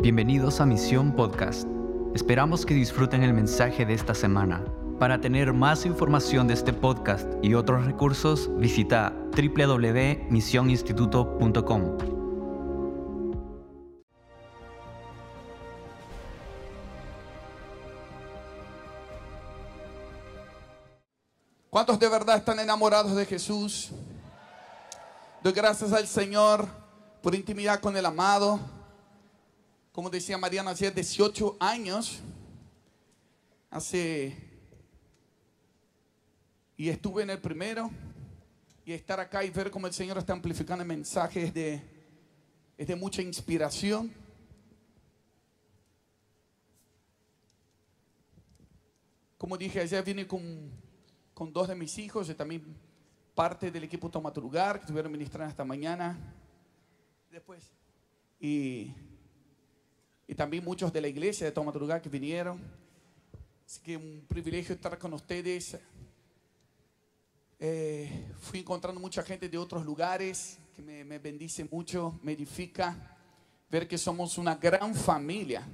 Bienvenidos a Misión Podcast. Esperamos que disfruten el mensaje de esta semana. Para tener más información de este podcast y otros recursos, visita www.misioninstituto.com. ¿Cuántos de verdad están enamorados de Jesús? Doy gracias al Señor por intimidad con el amado. Como decía Mariana, hace 18 años, hace, y estuve en el primero, y estar acá y ver cómo el Señor está amplificando el mensaje es de, es de mucha inspiración. Como dije, ayer vine con, con dos de mis hijos y también parte del equipo Toma tu lugar que estuvieron ministrando esta mañana. Después. Y, y también muchos de la iglesia de Toma tu lugar que vinieron. Así que un privilegio estar con ustedes. Eh, fui encontrando mucha gente de otros lugares que me, me bendice mucho, me edifica ver que somos una gran familia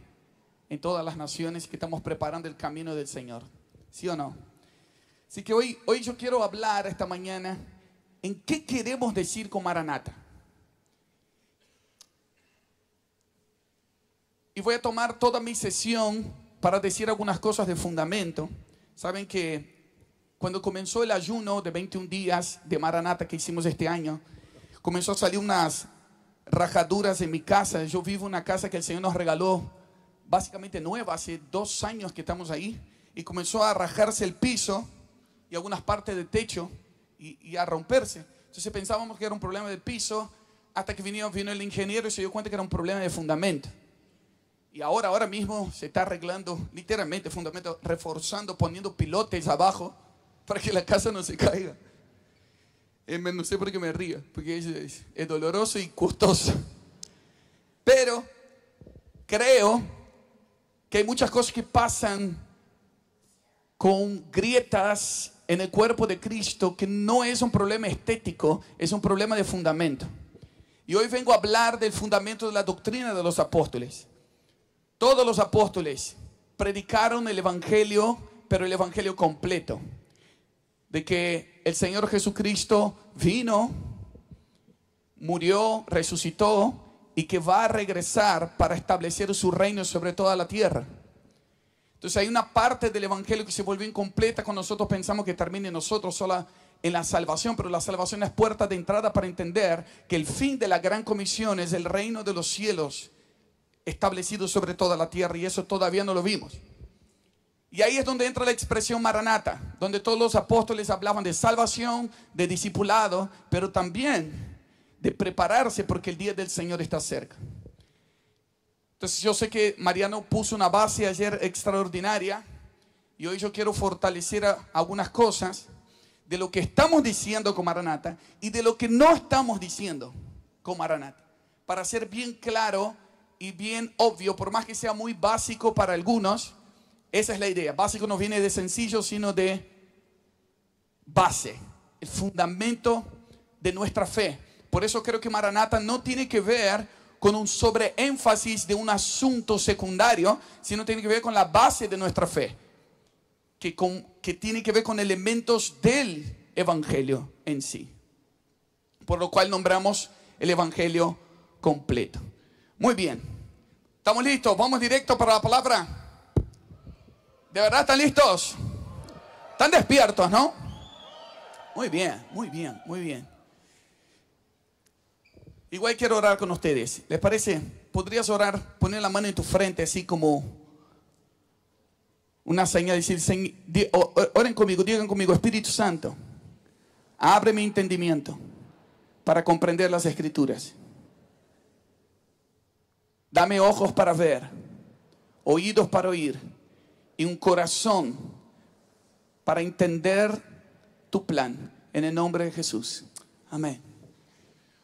en todas las naciones que estamos preparando el camino del Señor. ¿Sí o no? Así que hoy, hoy yo quiero hablar esta mañana en qué queremos decir con Maranata. Y voy a tomar toda mi sesión para decir algunas cosas de fundamento. Saben que cuando comenzó el ayuno de 21 días de Maranata que hicimos este año, comenzó a salir unas rajaduras en mi casa. Yo vivo en una casa que el Señor nos regaló básicamente nueva, hace dos años que estamos ahí, y comenzó a rajarse el piso y algunas partes del techo y, y, a romperse. Entonces pensábamos que era un problema del piso, hasta que vino, vino el ingeniero y se dio cuenta que era un problema de fundamento. Y ahora, ahora mismo se está arreglando literalmente fundamento, reforzando, poniendo pilotes abajo para que la casa no se caiga. Eh, no sé por qué me río, porque es, es, es doloroso y costoso. Pero creo que hay muchas cosas que pasan con grietas en el cuerpo de Cristo que no es un problema estético, es un problema de fundamento. Y hoy vengo a hablar del fundamento de la doctrina de los apóstoles. Todos los apóstoles predicaron el Evangelio, pero el Evangelio completo. De que el Señor Jesucristo vino, murió, resucitó y que va a regresar para establecer su reino sobre toda la tierra. Entonces hay una parte del Evangelio que se volvió incompleta cuando nosotros pensamos que termine nosotros sola en la salvación, pero la salvación es puerta de entrada para entender que el fin de la gran comisión es el reino de los cielos establecido sobre toda la tierra y eso todavía no lo vimos. Y ahí es donde entra la expresión maranata, donde todos los apóstoles hablaban de salvación, de discipulado, pero también de prepararse porque el día del Señor está cerca. Entonces yo sé que Mariano puso una base ayer extraordinaria y hoy yo quiero fortalecer algunas cosas de lo que estamos diciendo con Maranata y de lo que no estamos diciendo con Maranata. Para ser bien claro y bien obvio, por más que sea muy básico para algunos, esa es la idea. Básico no viene de sencillo, sino de base, el fundamento de nuestra fe. Por eso creo que Maranata no tiene que ver con un sobreénfasis de un asunto secundario, sino tiene que ver con la base de nuestra fe, que, tiene que ver con elementos del Evangelio en sí. Por lo cual nombramos el Evangelio completo. Muy bien, ¿estamos listos? Vamos directo para la palabra. ¿De verdad están listos? ¿Están despiertos, no? Muy bien, muy bien, muy bien. Igual quiero orar con ustedes. ¿Les parece? ¿Podrías orar, poner la mano en tu frente así como una señal? Decir, oren conmigo, digan conmigo, Espíritu Santo, abre mi entendimiento para comprender las escrituras. Dame ojos para ver, oídos para oír y un corazón para entender tu plan. En el nombre de Jesús. Amén.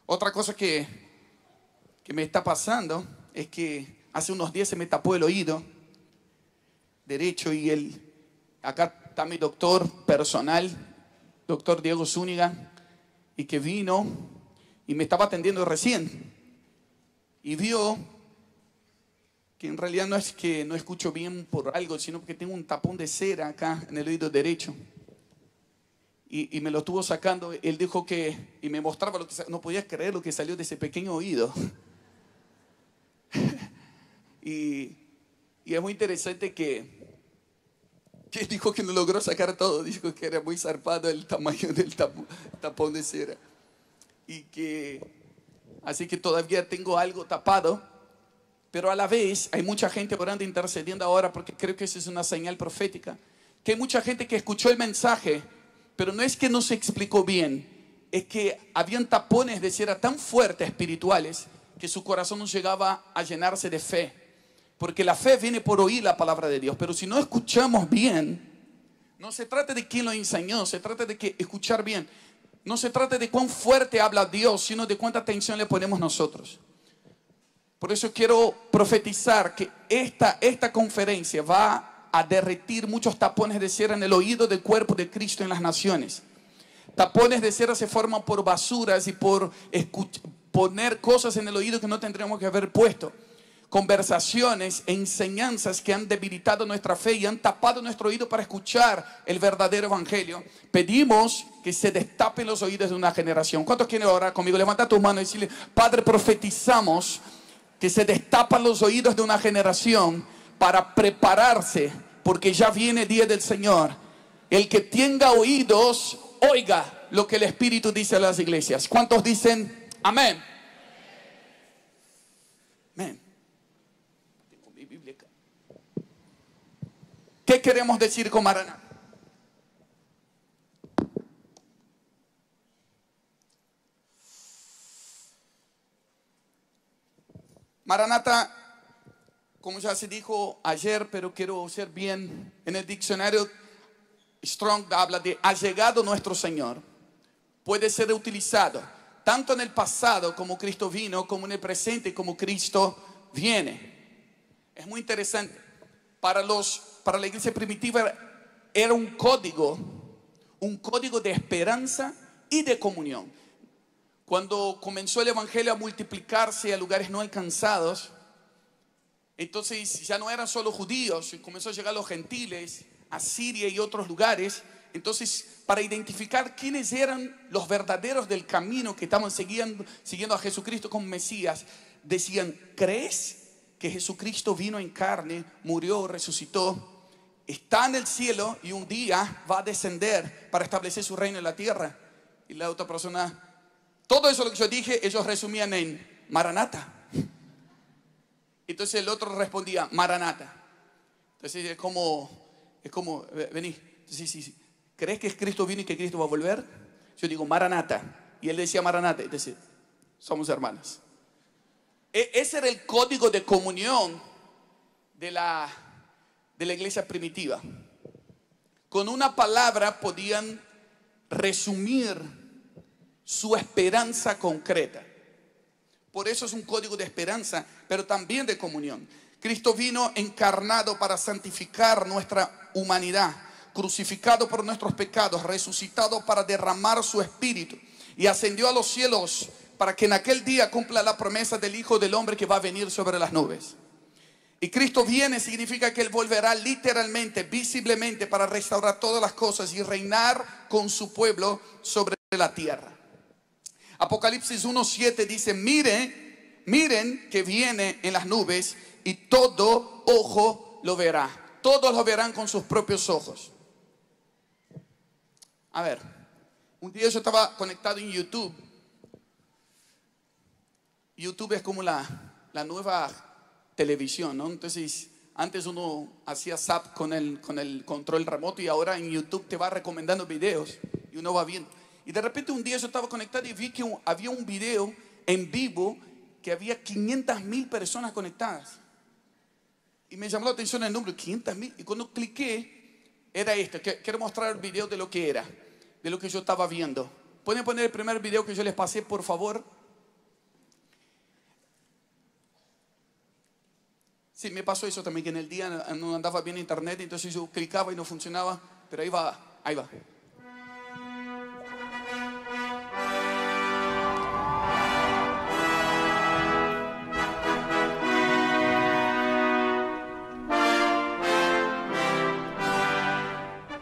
Otra cosa que, que, me está pasando es que hace unos días se me tapó el oído derecho y el, acá está mi doctor personal, doctor Diego Zúñiga, y que vino y me estaba atendiendo recién y vio que en realidad no es que no escucho bien por algo, sino porque tengo un tapón de cera acá en el oído derecho. Y, y me lo estuvo sacando, él dijo que, y me mostraba lo que, no podía creer lo que salió de ese pequeño oído. y, y es muy interesante que, que dijo que no logró sacar todo, dijo que era muy zarpado el tamaño del tapón de cera. Y que, así que todavía tengo algo tapado pero a la vez hay mucha gente orando, intercediendo ahora, porque creo que esa es una señal profética. Que hay mucha gente que escuchó el mensaje, pero no es que no se explicó bien, es que habían tapones de cera tan fuertes espirituales que su corazón no llegaba a llenarse de fe. Porque la fe viene por oír la palabra de Dios, pero si no escuchamos bien, no se trata de quién lo enseñó, se trata de que escuchar bien. No se trata de cuán fuerte habla Dios, sino de cuánta atención le ponemos nosotros. Por eso quiero profetizar que esta, esta conferencia va a derretir muchos tapones de cera en el oído del cuerpo de Cristo en las naciones. Tapones de cera se forman por basuras y por poner cosas en el oído que no tendríamos que haber puesto. Conversaciones enseñanzas que han debilitado nuestra fe y han tapado nuestro oído para escuchar el verdadero evangelio. Pedimos que se destapen los oídos de una generación. ¿Cuántos quieren orar conmigo? Levanta tu mano y decirle, Padre, profetizamos que se destapan los oídos de una generación para prepararse, porque ya viene el día del Señor. El que tenga oídos, oiga lo que el Espíritu dice a las iglesias. ¿Cuántos dicen amén? Amén. ¿Qué queremos decir con Maraná? Maranata, como ya se dijo ayer, pero quiero ser bien, en el diccionario Strong habla de ha llegado nuestro Señor. Puede ser utilizado tanto en el pasado como Cristo vino, como en el presente como Cristo viene. Es muy interesante. Para, los, para la iglesia primitiva era un código, un código de esperanza y de comunión. Cuando comenzó el Evangelio a multiplicarse a lugares no alcanzados, entonces ya no eran solo judíos, comenzó a llegar los gentiles, a Siria y otros lugares. Entonces, para identificar quiénes eran los verdaderos del camino que estaban siguiendo, siguiendo a Jesucristo como Mesías, decían, ¿crees que Jesucristo vino en carne, murió, resucitó, está en el cielo y un día va a descender para establecer su reino en la tierra? Y la otra persona todo eso lo que yo dije, ellos resumían en Maranata. Entonces el otro respondía, Maranata. Entonces es como, es como, vení, sí, sí, sí. ¿Crees que Cristo vino y que Cristo va a volver? Yo digo, Maranata. Y él decía Maranata. Entonces, somos hermanos. E, ese era el código de comunión de la, de la iglesia primitiva. Con una palabra podían resumir su esperanza concreta. Por eso es un código de esperanza, pero también de comunión. Cristo vino encarnado para santificar nuestra humanidad, crucificado por nuestros pecados, resucitado para derramar su espíritu y ascendió a los cielos para que en aquel día cumpla la promesa del Hijo del Hombre que va a venir sobre las nubes. Y Cristo viene significa que Él volverá literalmente, visiblemente, para restaurar todas las cosas y reinar con su pueblo sobre la tierra. Apocalipsis 1.7 dice, miren, miren que viene en las nubes y todo ojo lo verá. Todos lo verán con sus propios ojos. A ver, un día yo estaba conectado en YouTube. YouTube es como la, la nueva televisión, ¿no? Entonces, antes uno hacía zap con el, con el control remoto y ahora en YouTube te va recomendando videos y uno va viendo. Y de repente un día yo estaba conectado y vi que había un video en vivo que había 500 mil personas conectadas. Y me llamó la atención el número, 500 mil. Y cuando cliqué, era esto. Quiero mostrar el video de lo que era, de lo que yo estaba viendo. ¿Pueden poner el primer video que yo les pasé, por favor? Sí, me pasó eso también, que en el día no andaba bien internet, entonces yo clicaba y no funcionaba, pero ahí va, ahí va.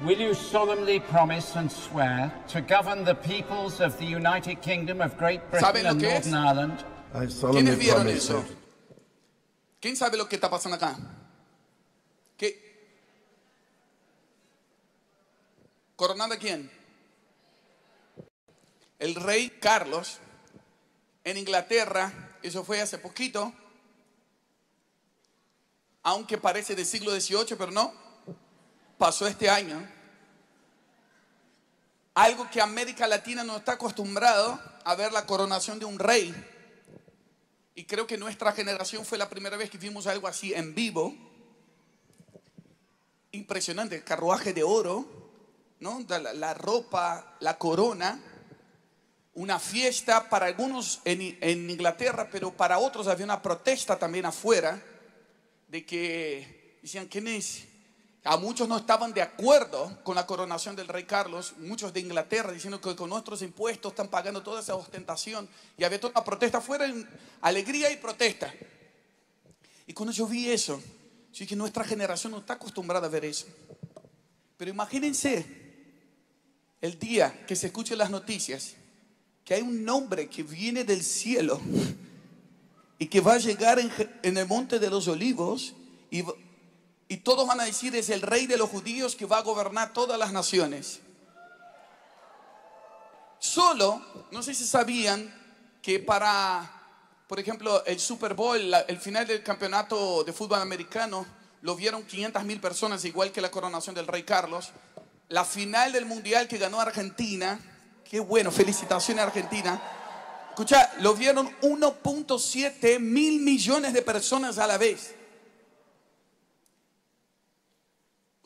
Will you solemnly promise and swear to govern the peoples of the United Kingdom of Great ¿Saben Britain lo and que es? Northern Ireland? I solemnly ¿Quiénes vieron promise eso? ¿Quién sabe lo que está pasando acá? ¿Qué? ¿Coronando a quién? El rey Carlos en Inglaterra, eso fue hace poquito, aunque parece del siglo XVIII, pero no, pasó este año. Algo que América Latina no está acostumbrado a ver la coronación de un rey. Y creo que nuestra generación fue la primera vez que vimos algo así en vivo. Impresionante, el carruaje de oro, ¿no? La, ropa, la corona. Una fiesta para algunos en, en Inglaterra, pero para otros había una protesta también afuera de que decían, ¿quién es? A muchos no estaban de acuerdo con la coronación del rey Carlos, muchos de Inglaterra diciendo que con nuestros impuestos están pagando toda esa ostentación. Y había toda una protesta afuera, en alegría y protesta. Y cuando yo vi eso, yo dije, nuestra generación no está acostumbrada a ver eso. Pero imagínense el día que se escuchen las noticias, que hay un hombre que viene del cielo y que va a llegar en, el monte de los olivos y, y todos van a decir es el rey de los judíos que va a gobernar todas las naciones. Solo, no sé si sabían que para, por ejemplo, el Super Bowl, el final del campeonato de fútbol americano, lo vieron 500 mil personas, igual que la coronación del rey Carlos. La final del mundial que ganó Argentina, qué bueno, felicitaciones Argentina. Escucha, lo vieron 1.7 mil millones de personas a la vez.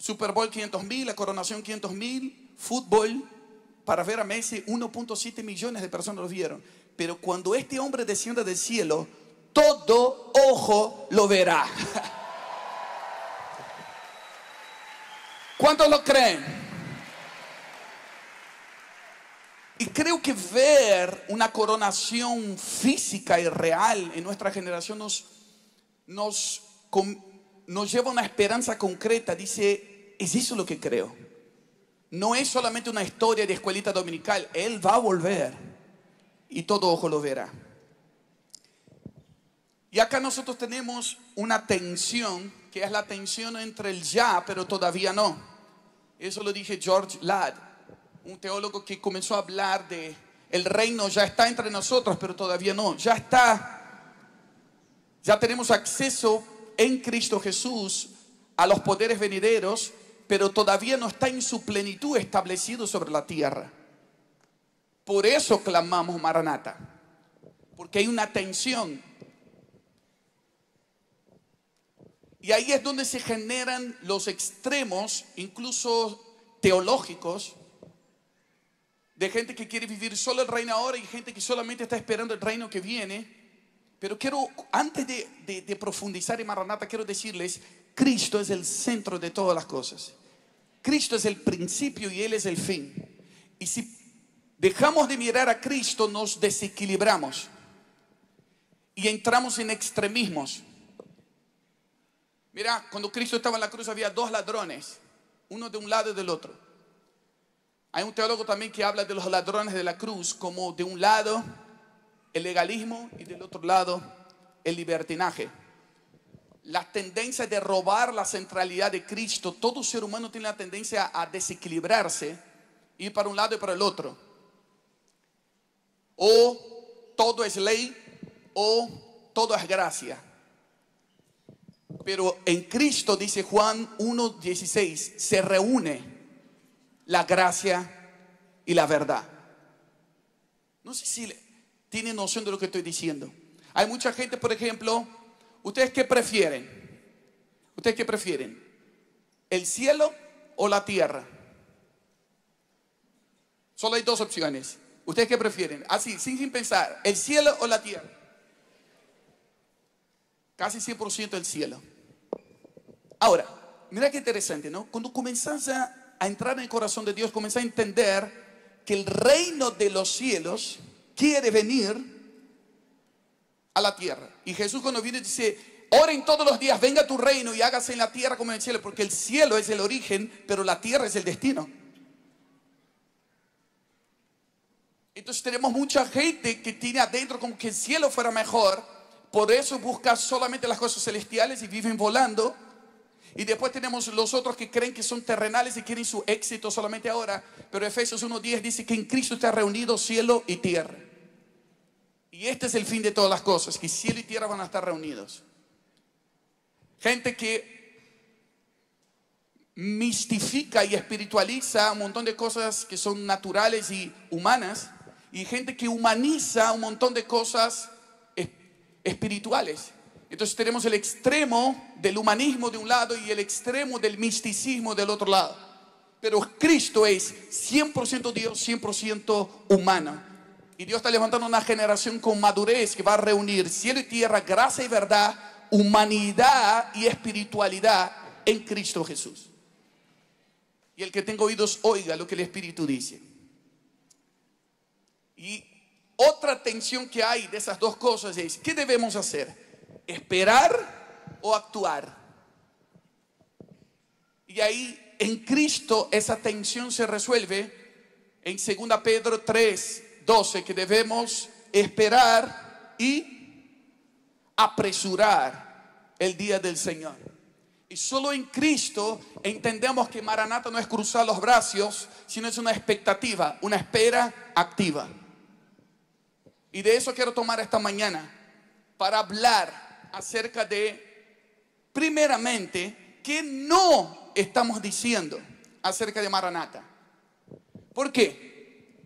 Super Bowl 500 mil, la coronación 500 mil, fútbol, para ver a Messi 1.7 millones de personas lo vieron. Pero cuando este hombre descienda del cielo, todo ojo lo verá. ¿Cuántos lo creen? Y creo que ver una coronación física y real en nuestra generación nos, nos, nos lleva a una esperanza concreta. Dice, es eso lo que creo. No es solamente una historia de escuelita dominical. Él va a volver y todo ojo lo verá. Y acá nosotros tenemos una tensión, que es la tensión entre el ya, pero todavía no. Eso lo dije George Ladd, un teólogo que comenzó a hablar de el reino ya está entre nosotros, pero todavía no. Ya está, ya tenemos acceso en Cristo Jesús a los poderes venideros, pero todavía no está en su plenitud establecido sobre la tierra. Por eso clamamos Maranata, porque hay una tensión. Y ahí es donde se generan los extremos, incluso teológicos, de gente que quiere vivir solo el reino ahora y gente que solamente está esperando el reino que viene. Pero quiero, antes de, de- profundizar en Maranata, quiero decirles, Cristo es el centro de todas las cosas. Cristo es el principio y Él es el fin. Y si dejamos de mirar a Cristo, nos desequilibramos y entramos en extremismos. Mira, cuando Cristo estaba en la cruz había dos ladrones, uno de un lado y del otro. Hay un teólogo también que habla de los ladrones de la cruz como de un lado el legalismo y del otro lado el libertinaje. La tendencia de robar la centralidad de Cristo, todo ser humano tiene la tendencia a desequilibrarse, ir para un lado y para el otro. O todo es ley o todo es gracia. Pero en Cristo, dice Juan 1.16, se reúne la gracia y la verdad. No sé si tienen noción de lo que estoy diciendo. Hay mucha gente, por ejemplo, ¿ustedes qué prefieren? ¿Ustedes qué prefieren? ¿El cielo o la tierra? Solo hay dos opciones. ¿Ustedes qué prefieren? Así, sin, sin pensar, ¿el cielo o la tierra? Casi 100% el cielo. Ahora, mira qué interesante, ¿no? Cuando comenzás a, a entrar en el corazón de Dios, comenzás a entender que el reino de los cielos quiere venir a la tierra. Y Jesús cuando viene dice, oren todos los días, venga tu reino y hágase en la tierra como en el cielo, porque el cielo es el origen, pero la tierra es el destino. Entonces tenemos mucha gente que tiene adentro como que el cielo fuera mejor, por eso busca solamente las cosas celestiales y viven volando. Y después tenemos los otros que creen que son terrenales y quieren su éxito solamente ahora. Pero Efesios 1.10 dice que en Cristo está reunido cielo y tierra. Y este es el fin de todas las cosas, que cielo y tierra van a estar reunidos. Gente que mistifica y espiritualiza un montón de cosas que son naturales y humanas. Y gente que humaniza un montón de cosas espirituales. Entonces tenemos el extremo del humanismo de un lado y el extremo del misticismo del otro lado. Pero Cristo es 100% Dios, 100% humano. Y Dios está levantando una generación con madurez que va a reunir cielo y tierra, gracia y verdad, humanidad y espiritualidad en Cristo Jesús. Y el que tenga oídos oiga lo que el Espíritu dice. Y otra tensión que hay de esas dos cosas es, ¿qué debemos hacer? ¿Esperar o actuar? Y ahí en Cristo esa tensión se resuelve en 2 Pedro 3, 12, que debemos esperar y apresurar el día del Señor. Y solo en Cristo entendemos que Maranata no es cruzar los brazos, sino es una expectativa, una espera activa. Y de eso quiero tomar esta mañana para hablar acerca de, primeramente, qué no estamos diciendo acerca de Maranata. ¿Por qué?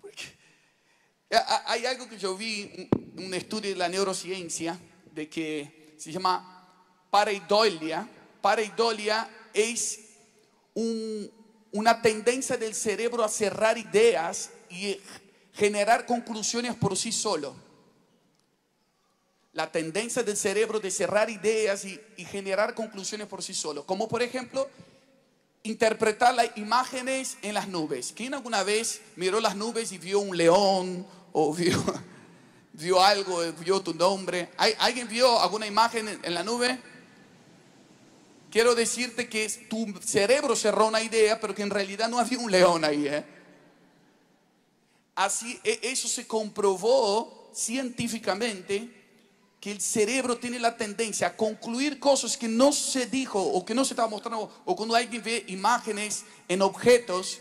Porque hay algo que yo vi, un estudio de la neurociencia, de que se llama pareidolia. Pareidolia es una tendencia del cerebro a cerrar ideas y generar conclusiones por sí solo. La tendencia del cerebro de cerrar ideas y, generar conclusiones por sí solo. Como por ejemplo, interpretar las imágenes en las nubes. ¿Quién alguna vez miró las nubes y vio un león o vio, vio algo, vio tu nombre? ¿Alguien vio alguna imagen en, la nube? Quiero decirte que tu cerebro cerró una idea, pero que en realidad no había un león ahí. ¿eh? Así, e, eso se comprobó científicamente que el cerebro tiene la tendencia a concluir cosas que no se dijo o que no se estaba mostrando, o cuando alguien ve imágenes en objetos,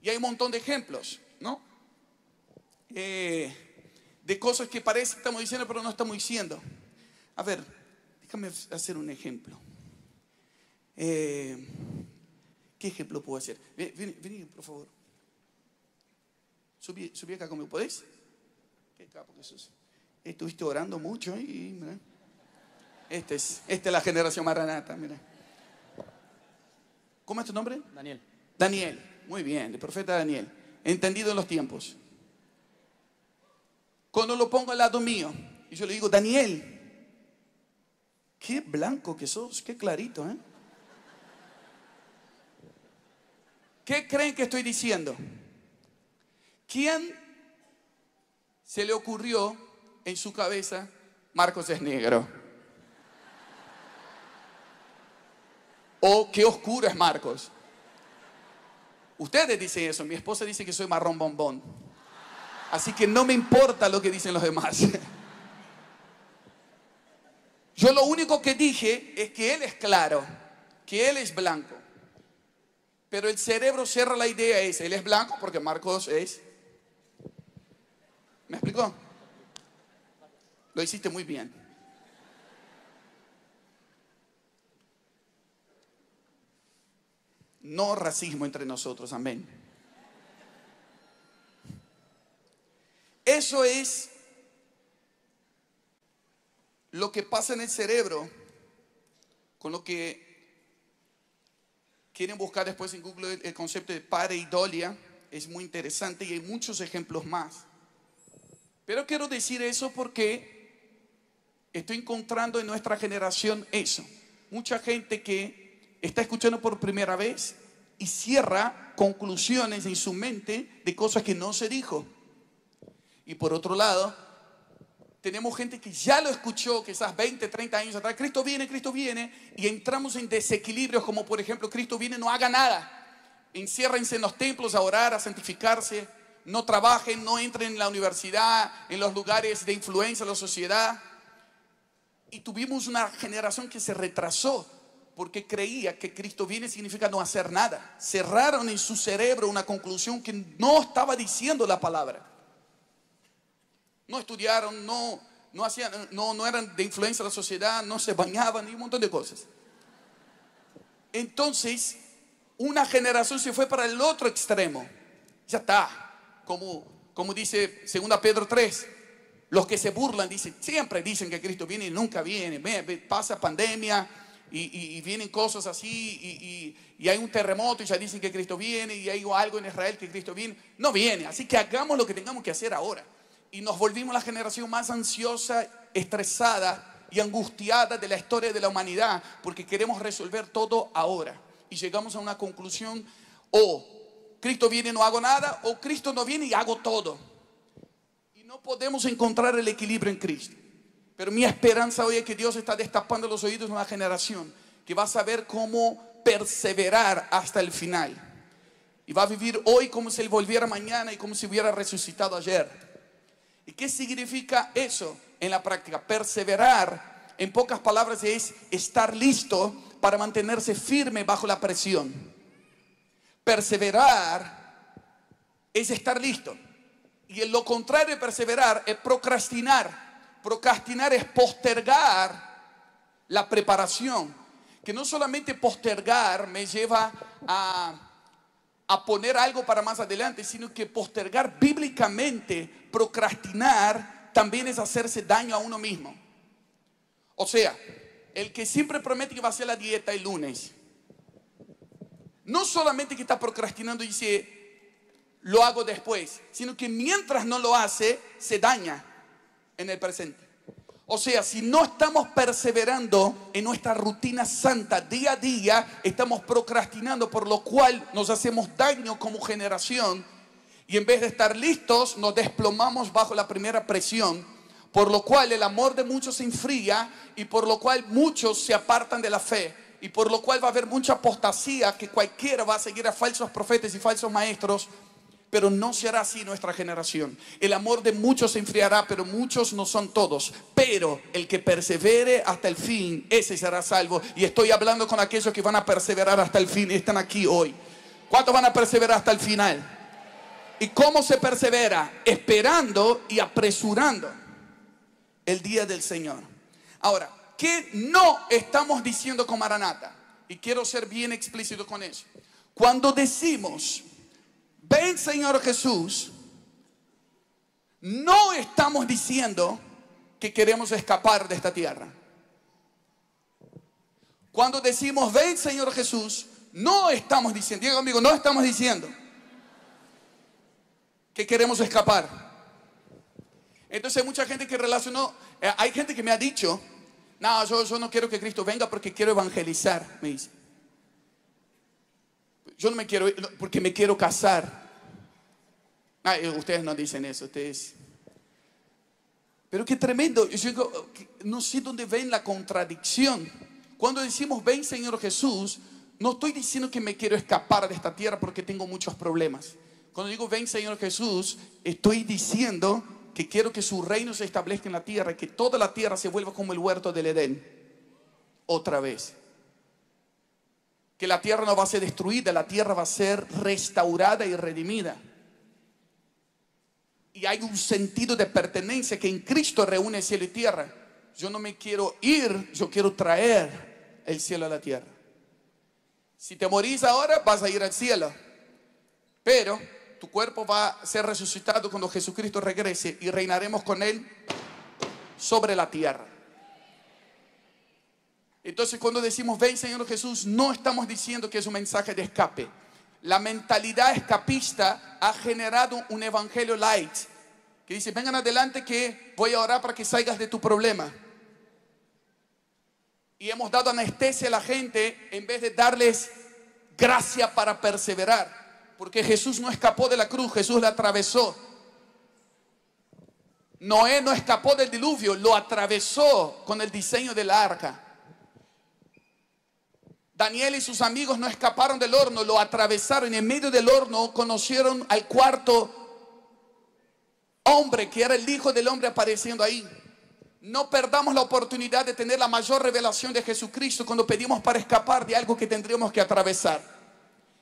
y hay un montón de ejemplos, ¿no? Eh, de cosas que parece que estamos diciendo, pero no estamos diciendo. A ver, déjame hacer un ejemplo. Eh, ¿Qué ejemplo puedo hacer? Ven, por favor. Subí, acá conmigo, ¿podéis? Qué capo que sos. Estuviste orando mucho y mira. Este es, esta es la generación maranata, mira. ¿Cómo es tu nombre? Daniel. Daniel, muy bien, el profeta Daniel. Entendido en los tiempos. Cuando lo pongo al lado mío y yo le digo, Daniel, qué blanco que sos, qué clarito, ¿eh? ¿Qué creen que estoy diciendo? ¿Quién se le ocurrió en su cabeza, Marcos es negro? ¿O qué oscuro es Marcos? Ustedes dicen eso, mi esposa dice que soy marrón bombón. Así que no me importa lo que dicen los demás. Yo lo único que dije es que él es claro, que él es blanco. Pero el cerebro cierra la idea esa, él es blanco porque Marcos es ¿Me explicó? Lo hiciste muy bien. No racismo entre nosotros, amén. Eso es lo que pasa en el cerebro con lo que quieren buscar después en Google el concepto de pareidolia. Es muy interesante y hay muchos ejemplos más. Pero quiero decir eso porque estoy encontrando en nuestra generación eso. Mucha gente que está escuchando por primera vez y cierra conclusiones en su mente de cosas que no se dijo. Y por otro lado, tenemos gente que ya lo escuchó quizás 20, 30 años atrás, Cristo viene, Cristo viene, y entramos en desequilibrios como por ejemplo, Cristo viene, no haga nada. Enciérrense en los templos a orar, a santificarse, no trabajen, no entren en la universidad, en los lugares de influencia de la sociedad. Y tuvimos una generación que se retrasó porque creía que Cristo viene significa no hacer nada. Cerraron en su cerebro una conclusión que no estaba diciendo la palabra. No estudiaron, no, no, hacían, no, no eran de influencia de la sociedad, no se bañaban y un montón de cosas. Entonces, una generación se fue para el otro extremo. Ya está. Como, como dice 2 Pedro 3, los que se burlan dicen, siempre dicen que Cristo viene y nunca viene. Pasa pandemia y, vienen cosas así y, y, hay un terremoto y ya dicen que Cristo viene y hay algo en Israel que Cristo viene. No viene. Así que hagamos lo que tengamos que hacer ahora. Y nos volvimos la generación más ansiosa, estresada y angustiada de la historia de la humanidad porque queremos resolver todo ahora y llegamos a una conclusión, o Cristo viene y no hago nada, o Cristo no viene y hago todo. Y no podemos encontrar el equilibrio en Cristo. Pero mi esperanza hoy es que Dios está destapando los oídos de una generación que va a saber cómo perseverar hasta el final. Y va a vivir hoy como si él volviera mañana y como si hubiera resucitado ayer. ¿Y qué significa eso en la práctica? Perseverar, en pocas palabras, es estar listo para mantenerse firme bajo la presión. Perseverar es estar listo. Y en lo contrario de perseverar es procrastinar. Procrastinar es postergar la preparación. Que no solamente postergar me lleva a, a poner algo para más adelante, sino que postergar bíblicamente, procrastinar, también es hacerse daño a uno mismo. O sea, el que siempre promete que va a hacer la dieta el lunes, no solamente que está procrastinando y dice, lo hago después, sino que mientras no lo hace, se daña en el presente. O sea, si no estamos perseverando en nuestra rutina santa día a día, estamos procrastinando, por lo cual nos hacemos daño como generación. Y en vez de estar listos, nos desplomamos bajo la primera presión por lo cual el amor de muchos se enfría y por lo cual muchos se apartan de la fe. Y por lo cual va a haber mucha apostasía que cualquiera va a seguir a falsos profetas y falsos maestros, pero no será así nuestra generación. El amor de muchos se enfriará, pero muchos no son todos. Pero el que persevere hasta el fin, ese será salvo. Y estoy hablando con aquellos que van a perseverar hasta el fin y están aquí hoy. ¿Cuántos van a perseverar hasta el final? ¿Y cómo se persevera? Esperando y apresurando el día del Señor. Ahora, ¿qué no estamos diciendo con Maranata? Y quiero ser bien explícito con eso. Cuando decimos, ven Señor Jesús, no estamos diciendo que queremos escapar de esta tierra. Cuando decimos, ven Señor Jesús, no estamos diciendo, amigo, no estamos diciendo que queremos escapar. Entonces hay mucha gente que relacionó, eh, hay gente que me ha dicho, no, yo, no quiero que Cristo venga porque quiero evangelizar, me dice. Yo no me quiero, porque me quiero casar. ustedes no dicen eso, ustedes. Pero qué tremendo. Yo digo, no sé dónde ven la contradicción. Cuando decimos, ven Señor Jesús, no estoy diciendo que me quiero escapar de esta tierra porque tengo muchos problemas. Cuando digo, ven Señor Jesús, estoy diciendo que quiero que su reino se establezca en la tierra, que toda la tierra se vuelva como el huerto del Edén. Otra vez. Que la tierra no va a ser destruida, la tierra va a ser restaurada y redimida. Y hay un sentido de pertenencia que en Cristo reúne cielo y tierra. Yo no me quiero ir, yo quiero traer el cielo a la tierra. Si te morís ahora, vas a ir al cielo. Pero tu cuerpo va a ser resucitado cuando Jesucristo regrese y reinaremos con Él sobre la tierra. Entonces cuando decimos, ven Señor Jesús, no estamos diciendo que es un mensaje de escape. La mentalidad escapista ha generado un evangelio light que dice, vengan adelante que voy a orar para que salgas de tu problema. Y hemos dado anestesia a la gente en vez de darles gracia para perseverar porque Jesús no escapó de la cruz, Jesús la atravesó. Noé no escapó del diluvio, lo atravesó con el diseño del arca. Daniel y sus amigos no escaparon del horno, lo atravesaron y en medio del horno conocieron al cuarto hombre que era el hijo del hombre apareciendo ahí. No perdamos la oportunidad de tener la mayor revelación de Jesucristo cuando pedimos para escapar de algo que tendríamos que atravesar.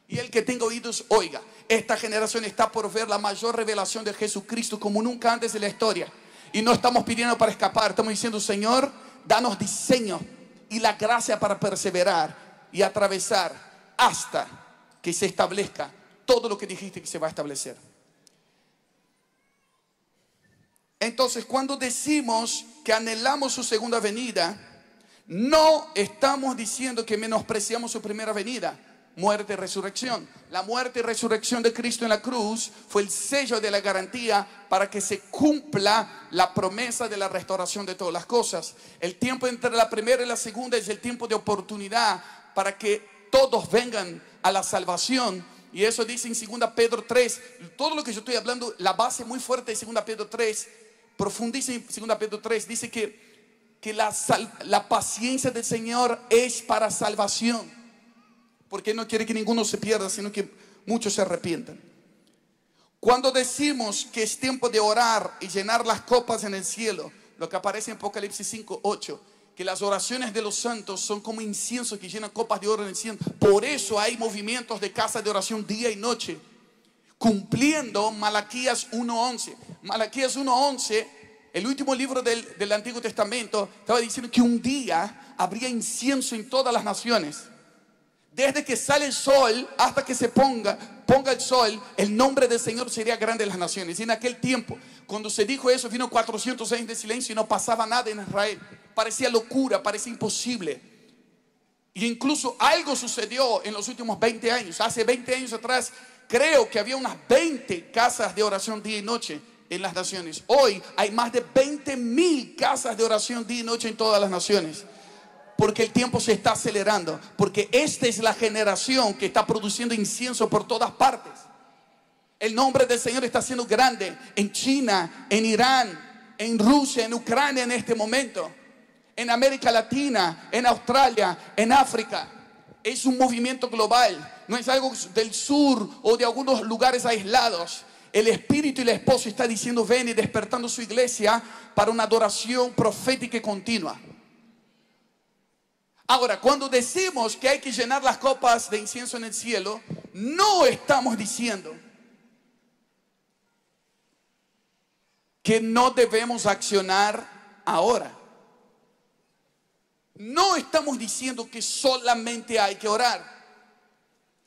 Y el que tenga oídos, oiga. Esta generación está por ver la mayor revelación de Jesucristo como nunca antes en la historia. Y no estamos pidiendo para escapar, estamos diciendo, Señor, danos diseño y la gracia para perseverar y atravesar hasta que se establezca todo lo que dijiste que se va a establecer. Entonces, cuando decimos que anhelamos su segunda venida, no estamos diciendo que menospreciamos su primera venida, muerte y resurrección. La muerte y resurrección de Cristo en la cruz fue el sello de la garantía para que se cumpla la promesa de la restauración de todas las cosas. El tiempo entre la primera y la segunda es el tiempo de oportunidad para que todos vengan a la salvación. Y eso dice en 2 Pedro 3. Todo lo que yo estoy hablando, la base muy fuerte de 2 Pedro 3 profundiza en 2 Pedro 3, dice que, que la, la paciencia del Señor es para salvación, porque no quiere que ninguno se pierda, sino que muchos se arrepientan. Cuando decimos que es tiempo de orar y llenar las copas en el cielo, lo que aparece en Apocalipsis 5, 8, que las oraciones de los santos son como incienso que llenan copas de oro en el cielo. Por eso hay movimientos de casa de oración día y noche cumpliendo Malaquías 1.11. Malaquías 1.11, el último libro del, del, Antiguo Testamento, estaba diciendo que un día habría incienso en todas las naciones. Desde que sale el sol hasta que se ponga, ponga el sol, el nombre del Señor sería grande en las naciones. Y en aquel tiempo, cuando se dijo eso, vino 400 años de silencio y no pasaba nada en Israel. Parecía locura, parecía imposible. Y incluso algo sucedió en los últimos 20 años. Hace 20 años atrás creo que había unas 20 casas de oración día y noche en las naciones. Hoy hay más de 20 mil casas de oración día y noche en todas las naciones. Porque el tiempo se está acelerando. Porque esta es la generación que está produciendo incienso por todas partes. El nombre del Señor está siendo grande en China, en Irán, en Rusia, en Ucrania en este momento. En América Latina, en Australia, en África. Es un movimiento global no es algo del sur o de algunos lugares aislados. El Espíritu y la esposa está diciendo, ven y despertando su iglesia para una adoración profética y continua. Ahora, cuando decimos que hay que llenar las copas de incienso en el cielo, no estamos diciendo que no debemos accionar ahora. No estamos diciendo que solamente hay que orar.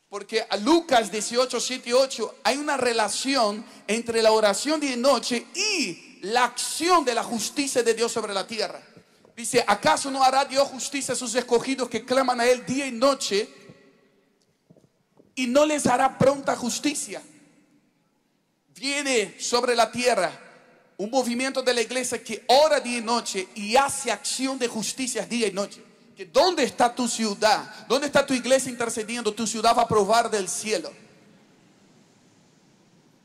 Porque a Lucas 18, 7 y 8 hay una relación entre la oración de noche y la acción de la justicia de Dios sobre la tierra. Dice, ¿acaso no hará Dios justicia a sus escogidos que claman a Él día y noche y no les hará pronta justicia? Viene sobre la tierra un movimiento de la iglesia que ora día y noche y hace acción de justicia día y noche. ¿Dónde está tu ciudad? ¿Dónde está tu iglesia intercediendo? Tu ciudad va a probar del cielo.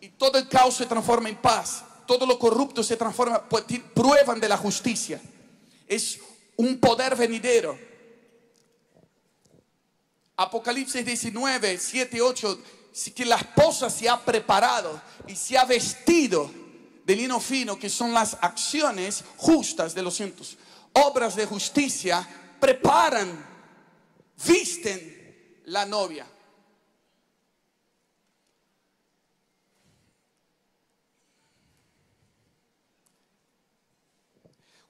Y todo el caos se transforma en paz. Todo lo corrupto se transforma, pues, prueban de la justicia. Es un poder venidero. Apocalipsis 19, 7, 8, que la esposa se ha preparado y se ha vestido de lino fino, que son las acciones justas de los cientos, obras de justicia preparan, visten la novia.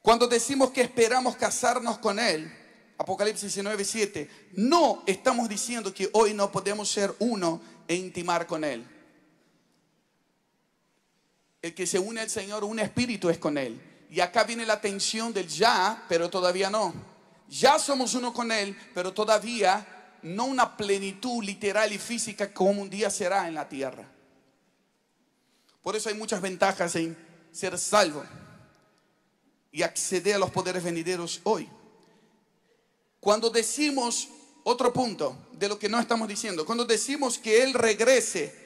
Cuando decimos que esperamos casarnos con Él, Apocalipsis 19, 7, no estamos diciendo que hoy no podemos ser uno e intimar con Él. El que se une al Señor, un espíritu es con Él. Y acá viene la tensión del ya, pero todavía no. Ya somos uno con Él, pero todavía no una plenitud literal y física como un día será en la tierra. Por eso hay muchas ventajas en ser salvo y acceder a los poderes venideros hoy. Cuando decimos, otro punto de lo que no estamos diciendo, cuando decimos que Él regrese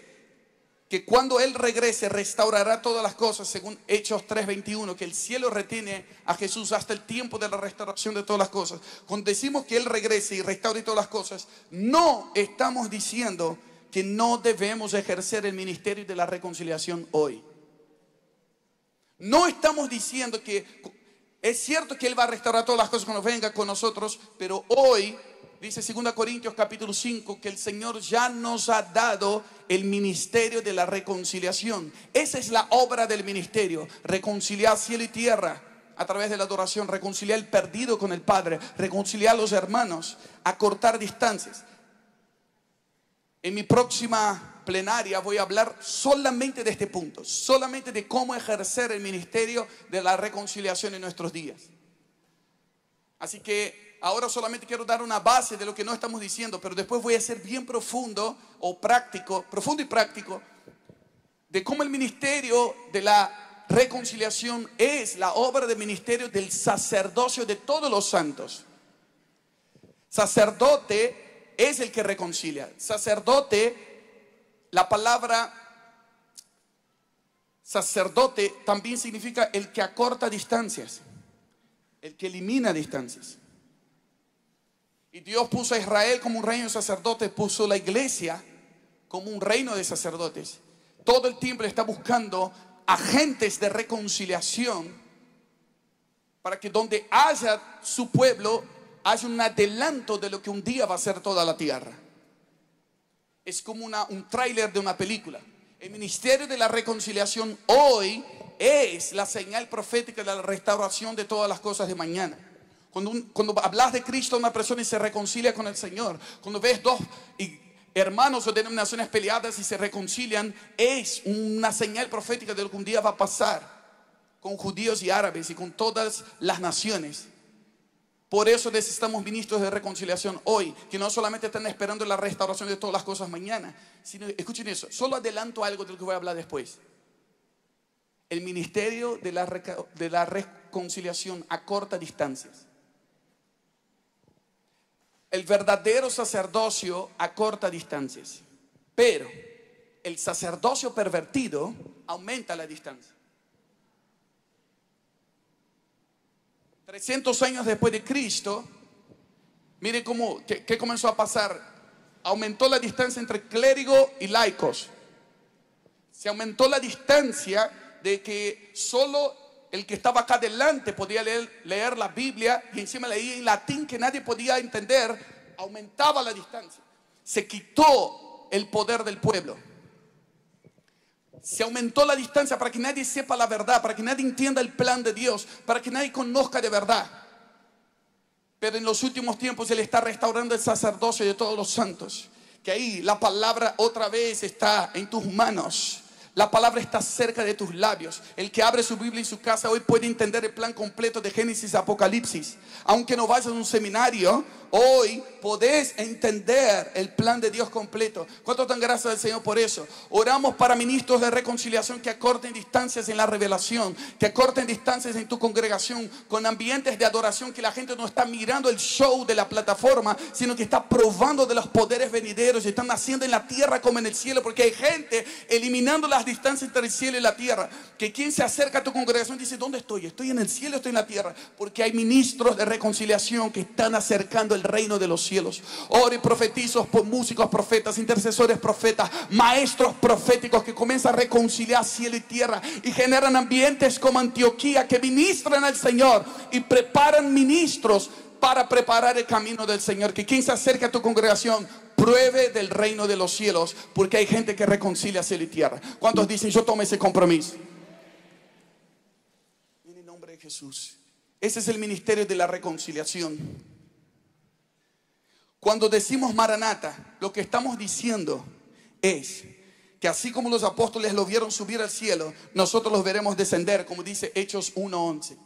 que cuando Él regrese restaurará todas las cosas, según Hechos 3:21, que el cielo retiene a Jesús hasta el tiempo de la restauración de todas las cosas. Cuando decimos que Él regrese y restaure todas las cosas, no estamos diciendo que no debemos ejercer el ministerio de la reconciliación hoy. No estamos diciendo que es cierto que Él va a restaurar todas las cosas cuando venga con nosotros, pero hoy dice 2 Corintios capítulo 5 que el Señor ya nos ha dado el ministerio de la reconciliación. Esa es la obra del ministerio, reconciliar cielo y tierra a través de la adoración, reconciliar el perdido con el Padre, reconciliar a los hermanos, acortar distancias. En mi próxima plenaria voy a hablar solamente de este punto, solamente de cómo ejercer el ministerio de la reconciliación en nuestros días. Así que ahora solamente quiero dar una base de lo que no estamos diciendo, pero después voy a ser bien profundo o práctico, profundo y práctico, de cómo el ministerio de la reconciliación es la obra de ministerio del sacerdocio de todos los santos. Sacerdote es el que reconcilia. Sacerdote, la palabra sacerdote también significa el que acorta distancias, el que elimina distancias. Y Dios puso a Israel como un reino de sacerdotes, puso la iglesia como un reino de sacerdotes. Todo el tiempo está buscando agentes de reconciliación para que donde haya su pueblo haya un adelanto de lo que un día va a ser toda la tierra. Es como una, un tráiler de una película. El ministerio de la reconciliación hoy es la señal profética de la restauración de todas las cosas de mañana. Cuando, hablas de Cristo a una persona y se reconcilia con el Señor, cuando ves dos hermanos o denominaciones peleadas y se reconcilian, es una señal profética de lo que un día va a pasar con judíos y árabes y con todas las naciones. Por eso necesitamos ministros de reconciliación hoy, que no solamente están esperando la restauración de todas las cosas mañana, sino, escuchen eso, solo adelanto algo de lo que voy a hablar después. El ministerio de la, de la reconciliación acorta distancias. El verdadero sacerdocio acorta distancias, pero el sacerdocio pervertido aumenta la distancia. 300 años después de Cristo, mire cómo, qué, comenzó a pasar. Aumentó la distancia entre clérigo y laicos. Se aumentó la distancia de que solo el que estaba acá adelante podía leer, leer la Biblia y encima leía en latín que nadie podía entender, aumentaba la distancia. Se quitó el poder del pueblo. Se aumentó la distancia para que nadie sepa la verdad, para que nadie entienda el plan de Dios, para que nadie conozca de verdad. Pero en los últimos tiempos Él está restaurando el sacerdocio de todos los santos. Que ahí la palabra otra vez está en tus manos la palabra está cerca de tus labios. El que abre su Biblia en su casa hoy puede entender el plan completo de Génesis Apocalipsis. Aunque no vayas a un seminario, hoy podés entender el plan de Dios completo. ¿Cuánto tan gracias al Señor por eso? Oramos para ministros de reconciliación que acorten distancias en la revelación, que acorten distancias en tu congregación, con ambientes de adoración que la gente no está mirando el show de la plataforma, sino que está probando de los poderes venideros y están haciendo en la tierra como en el cielo, porque hay gente eliminando las distancias entre el cielo y la tierra, que quien se acerca a tu congregación dice, ¿dónde estoy? ¿Estoy en el cielo estoy en la tierra? Porque hay ministros de reconciliación que están acercando el reino de los cielos. Ore profetizos por músicos, profetas, intercesores, profetas, maestros proféticos que comienzan a reconciliar cielo y tierra y generan ambientes como Antioquía que ministran al Señor y preparan ministros para preparar el camino del Señor. Que quien se acerque a tu congregación pruebe del reino de los cielos, porque hay gente que reconcilia cielo y tierra. ¿Cuántos dicen yo tomo ese compromiso? En el nombre de Jesús. Ese es el ministerio de la reconciliación. Cuando decimos Maranata, lo que estamos diciendo es que así como los apóstoles lo vieron subir al cielo, nosotros los veremos descender, como dice Hechos 1.11.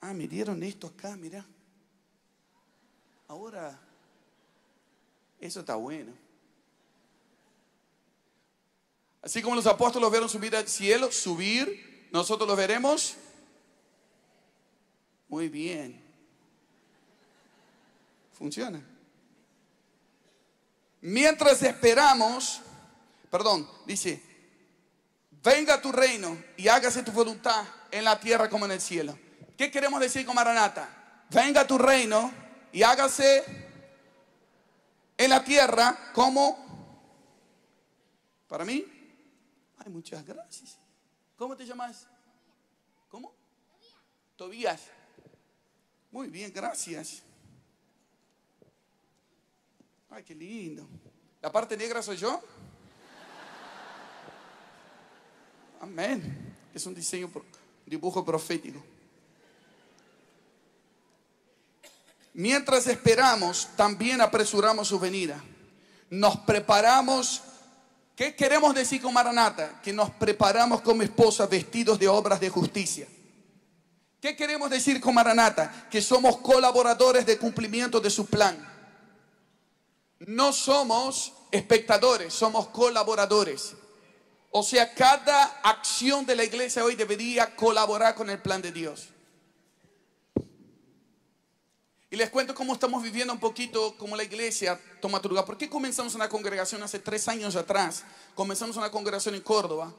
Ah, me esto acá, mira. Ahora, eso está bueno. Así como los apóstoles vieron subir al cielo, subir, nosotros lo veremos muy bien. Funciona. Mientras esperamos, perdón, dice, venga tu reino y hágase tu voluntad en la tierra como en el cielo. ¿Qué queremos decir con Maranata? Venga tu reino y hágase en la tierra como para mí. Ay, muchas gracias. ¿Cómo te llamas? ¿Cómo? Tobías. Muy bien, gracias. Ay, qué lindo. ¿La parte negra soy yo? Amén. Es un diseño, dibujo profético. Mientras esperamos, también apresuramos su venida. Nos preparamos. ¿Qué queremos decir con Maranata? Que nos preparamos como esposa vestidos de obras de justicia. ¿Qué queremos decir con Maranata? Que somos colaboradores de cumplimiento de su plan. No somos espectadores, somos colaboradores. O sea, cada acción de la iglesia hoy debería colaborar con el plan de Dios. Y les cuento cómo estamos viviendo un poquito como la iglesia toma tu lugar. ¿Por qué comenzamos una congregación hace tres años atrás? Comenzamos una congregación en Córdoba.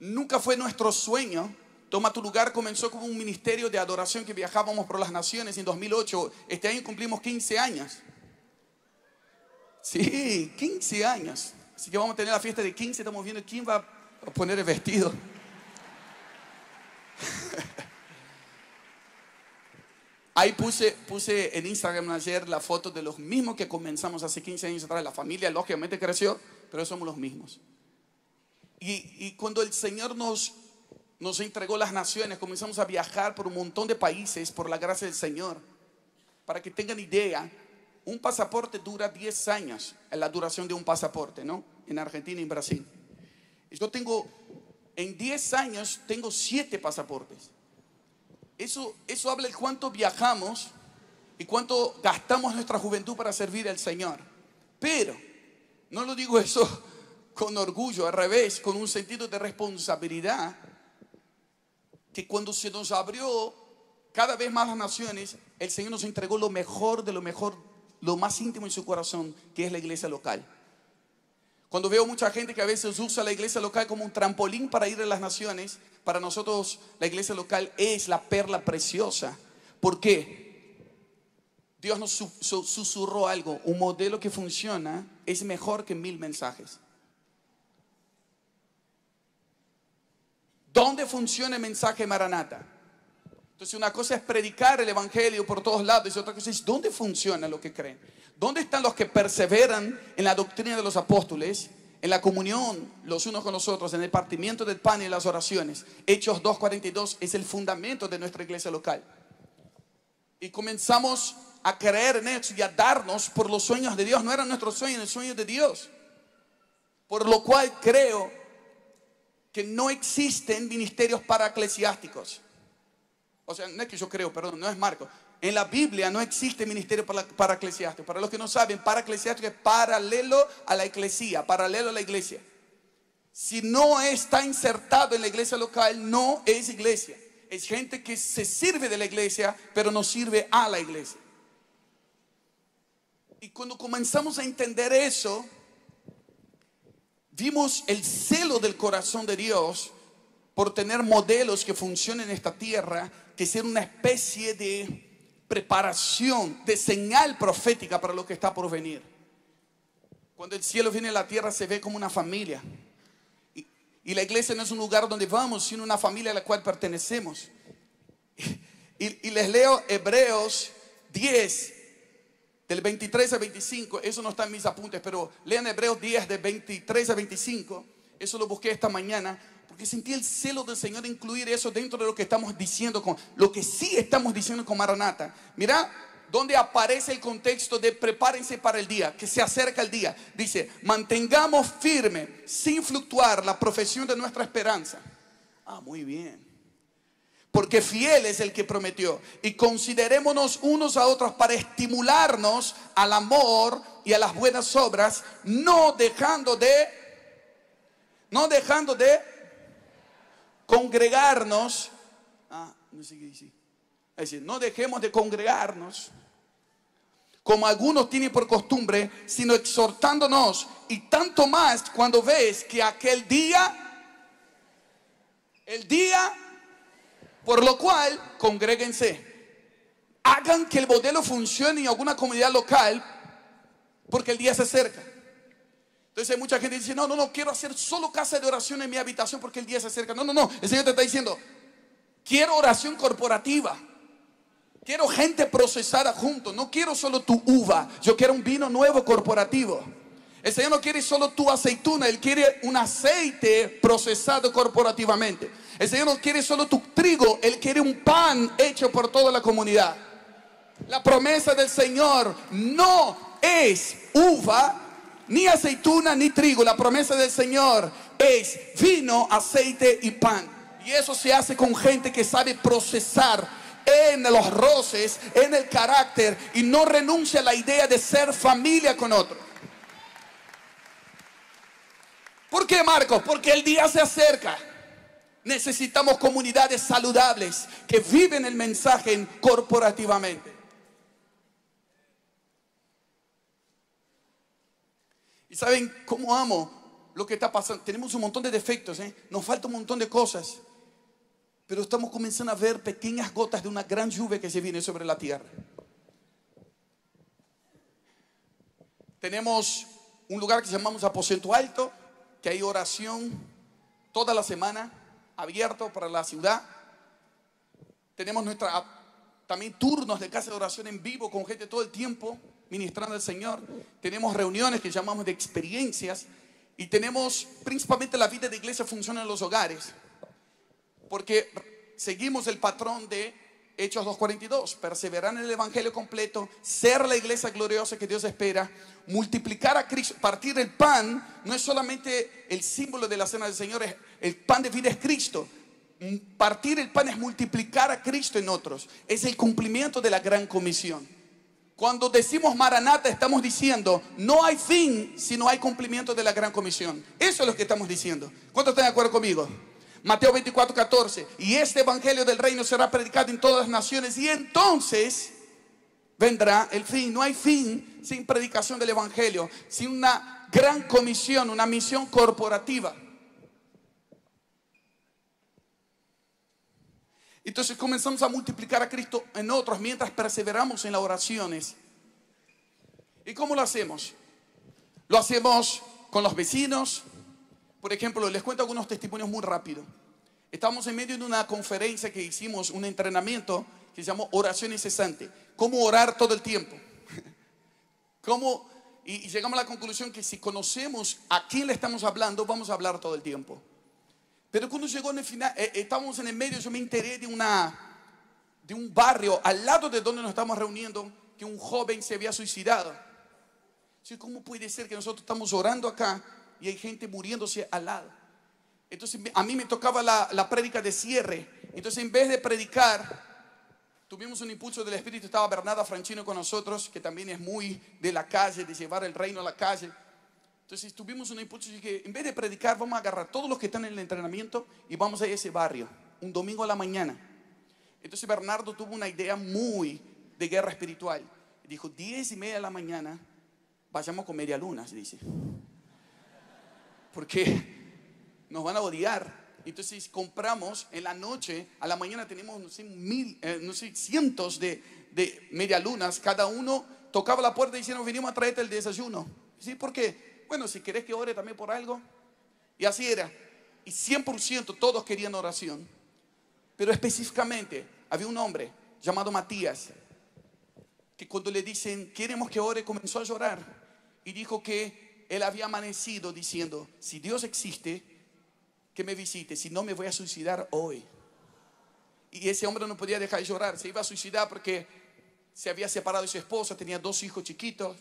Nunca fue nuestro sueño. Toma tu lugar comenzó como un ministerio de adoración que viajábamos por las naciones en 2008. Este año cumplimos 15 años. Sí, 15 años. Así que vamos a tener la fiesta de 15. Estamos viendo quién va a poner el vestido. Ahí puse, puse en Instagram ayer la foto de los mismos que comenzamos hace 15 años atrás. La familia lógicamente creció, pero somos los mismos. Y, cuando el Señor nos, nos entregó las naciones, comenzamos a viajar por un montón de países por la gracia del Señor. Para que tengan idea, un pasaporte dura 10 años, en la duración de un pasaporte, ¿no? En Argentina y en Brasil. Yo tengo, en 10 años, tengo 7 pasaportes. Eso, eso habla de cuánto viajamos y cuánto gastamos nuestra juventud para servir al Señor. Pero no lo digo eso con orgullo, al revés, con un sentido de responsabilidad, que cuando se nos abrió cada vez más las naciones, el Señor nos entregó lo mejor de lo mejor, lo más íntimo en su corazón, que es la iglesia local. Cuando veo mucha gente que a veces usa la iglesia local como un trampolín para ir a las naciones, para nosotros la iglesia local es la perla preciosa. ¿Por qué? Dios nos susurró algo. Un modelo que funciona es mejor que mil mensajes. ¿Dónde funciona el mensaje Maranata? Entonces una cosa es predicar el Evangelio por todos lados y otra cosa es dónde funciona lo que creen. ¿Dónde están los que perseveran en la doctrina de los apóstoles, en la comunión los unos con los otros, en el partimiento del pan y las oraciones? Hechos 2.42 es el fundamento de nuestra iglesia local. Y comenzamos a creer en eso y a darnos por los sueños de Dios. No eran nuestros sueños, el sueño de Dios. Por lo cual creo que no existen ministerios eclesiásticos. O sea, no es que yo creo, perdón, no es Marco. En la Biblia no existe ministerio para, para los que no saben, para eclesiástico es paralelo a la iglesia, paralelo a la iglesia. Si no está insertado en la iglesia local, no es iglesia. Es gente que se sirve de la iglesia, pero no sirve a la iglesia. Y cuando comenzamos a entender eso, vimos el celo del corazón de Dios por tener modelos que funcionen en esta tierra, que ser una especie de preparación, de señal profética para lo que está por venir. Cuando el cielo viene a la tierra se ve como una familia. Y, la iglesia no es un lugar donde vamos, sino una familia a la cual pertenecemos. Y, y les leo Hebreos 10, del 23 a 25. Eso no está en mis apuntes, pero lean Hebreos 10, del 23 a 25. Eso lo busqué esta mañana porque sentí el celo del Señor incluir eso dentro de lo que estamos diciendo, con lo que sí estamos diciendo con Maranata. Mira donde aparece el contexto de prepárense para el día, que se acerca el día. Dice, mantengamos firme, sin fluctuar, la profesión de nuestra esperanza. Ah, muy bien. Porque fiel es el que prometió. Y considerémonos unos a otros para estimularnos al amor y a las buenas obras, no dejando de, no dejando de congregarnos. Ah, no sé qué decir. Es decir, no dejemos de congregarnos como algunos tienen por costumbre, sino exhortándonos, y tanto más cuando ves que aquel día, el día por lo cual congréguense, hagan que el modelo funcione en alguna comunidad local, porque el día se acerca. Entonces hay mucha gente dice, no, no, no, quiero hacer solo casa de oración en mi habitación porque el día se acerca. No, no, no, el Señor te está diciendo, quiero oración corporativa. Quiero gente procesada junto. No quiero solo tu uva. Yo quiero un vino nuevo corporativo. El Señor no quiere solo tu aceituna. Él quiere un aceite procesado corporativamente. El Señor no quiere solo tu trigo. Él quiere un pan hecho por toda la comunidad. La promesa del Señor no es uva, ni aceituna, ni trigo. La promesa del Señor es vino, aceite y pan. Y eso se hace con gente que sabe procesar en los roces, en el carácter y no renuncia a la idea de ser familia con otro. ¿Por qué, Marcos? Porque el día se acerca. Necesitamos comunidades saludables que viven el mensaje corporativamente. Y saben cómo amo lo que está pasando. Tenemos un montón de defectos, ¿eh? nos falta un montón de cosas pero estamos comenzando a ver pequeñas gotas de una gran lluvia que se viene sobre la tierra. Tenemos un lugar que llamamos aposento alto, que hay oración toda la semana, abierto para la ciudad. Tenemos nuestra, también turnos de casa de oración en vivo con gente todo el tiempo ministrando al Señor. Tenemos reuniones que llamamos de experiencias y tenemos principalmente la vida de iglesia funciona en los hogares porque seguimos el patrón de Hechos 2.42, perseverar en el Evangelio completo, ser la iglesia gloriosa que Dios espera, multiplicar a Cristo, partir el pan, no es solamente el símbolo de la cena del Señor, el pan de vida es Cristo. Partir el pan es multiplicar a Cristo en otros, es el cumplimiento de la gran comisión. Cuando decimos Maranata estamos diciendo, no hay fin si no hay cumplimiento de la gran comisión. Eso es lo que estamos diciendo. ¿Cuántos están de acuerdo conmigo? Mateo 24, 14. Y este evangelio del reino será predicado en todas las naciones y entonces vendrá el fin. No hay fin sin predicación del evangelio, sin una gran comisión, una misión corporativa. Entonces comenzamos a multiplicar a Cristo en otros mientras perseveramos en las oraciones. ¿Y cómo lo hacemos? Lo hacemos con los vecinos, por ejemplo, les cuento algunos testimonios muy rápido. Estamos en medio de una conferencia que hicimos, un entrenamiento que se llamó oración incesante. Cómo orar todo el tiempo. ¿Cómo? Y, llegamos a la conclusión que si conocemos a quién le estamos hablando, vamos a hablar todo el tiempo. Pero cuando llegó en el final, eh, estábamos en el medio, yo me enteré de, una, de un barrio al lado de donde nos estamos reuniendo, que un joven se había suicidado. ¿Cómo puede ser que nosotros estamos orando acá y hay gente muriéndose al lado. Entonces a mí me tocaba la, la prédica de cierre. Entonces en vez de predicar, tuvimos un impulso del Espíritu. Estaba Bernarda Franchino con nosotros, que también es muy de la calle, de llevar el reino a la calle. Entonces tuvimos un impulso y dije, en vez de predicar, vamos a agarrar todos los que están en el entrenamiento y vamos a a ese barrio, un domingo a la mañana. Entonces Bernardo tuvo una idea muy de guerra espiritual. Dijo, diez y media de la mañana, vayamos con media luna, se dice porque nos van a odiar. Entonces compramos en la noche, a la mañana tenemos, no sé, mil, eh, no sé, cientos de, de medialunas. Cada uno tocaba la puerta y decían, venimos a traerte el desayuno. ¿Sí? ¿Por qué? Bueno, si querés que ore también por algo. Y así era. Y 100% todos querían oración. Pero específicamente había un hombre llamado Matías, que cuando le dicen, queremos que ore, comenzó a llorar. Y dijo que él había amanecido diciendo, si Dios existe, que me visite, si no me voy a suicidar hoy. Y ese hombre no podía dejar de llorar, se iba a suicidar porque se había separado de su esposa, tenía dos hijos chiquitos.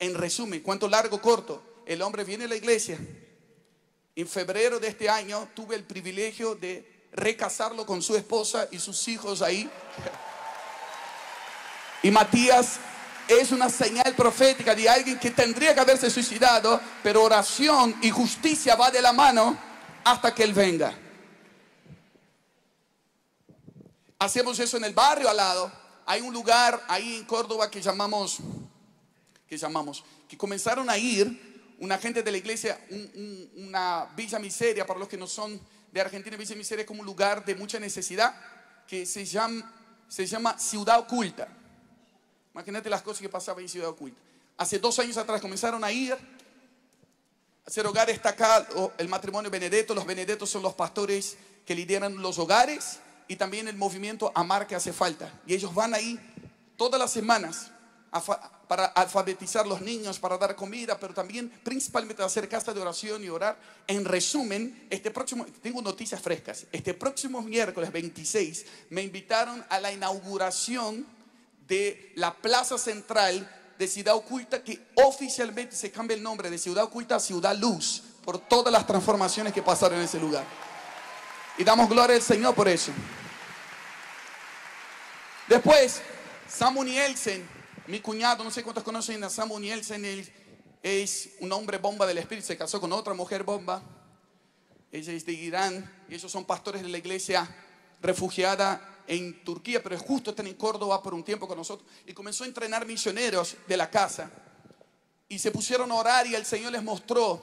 En resumen, cuánto largo, corto, el hombre viene a la iglesia. En febrero de este año tuve el privilegio de recasarlo con su esposa y sus hijos ahí. Y Matías es una señal profética de alguien que tendría que haberse suicidado, pero oración y justicia va de la mano hasta que Él venga. Hacemos eso en el barrio al lado. Hay un lugar ahí en Córdoba que llamamos que llamamos, que comenzaron a ir, una gente de la iglesia, un- un- una Villa Miseria, para los que no son de Argentina, Villa Miseria es como un lugar de mucha necesidad, que se llama, se llama Ciudad Oculta. Imagínate las cosas que pasaban en Ciudad Oculta. Hace dos años atrás comenzaron a ir, hacer hogar está acá el matrimonio Benedetto. Los Benedettos son los pastores que lideran los hogares y también el movimiento Amar que hace falta. Y ellos van ahí todas las semanas a para alfabetizar los niños, para dar comida, pero también principalmente hacer casa de oración y orar. En resumen, este próximo, tengo noticias frescas. Este próximo miércoles 26 me invitaron a la inauguración de la Plaza Central de Ciudad Oculta, que oficialmente se cambia el nombre de Ciudad Oculta a Ciudad Luz, por todas las transformaciones que pasaron en ese lugar. Y damos gloria al Señor por eso. Después, Samu Nielsen, mi cuñado, no sé cuántos conocen a Samu Nielsen, él es un hombre bomba del Espíritu, se casó con otra mujer bomba. Ella es de Irán y ellos son pastores de la iglesia refugiada en Turquía, pero justo están en Córdoba por un tiempo con nosotros. Y comenzó a entrenar misioneros de la casa. Y se pusieron a orar y el Señor les mostró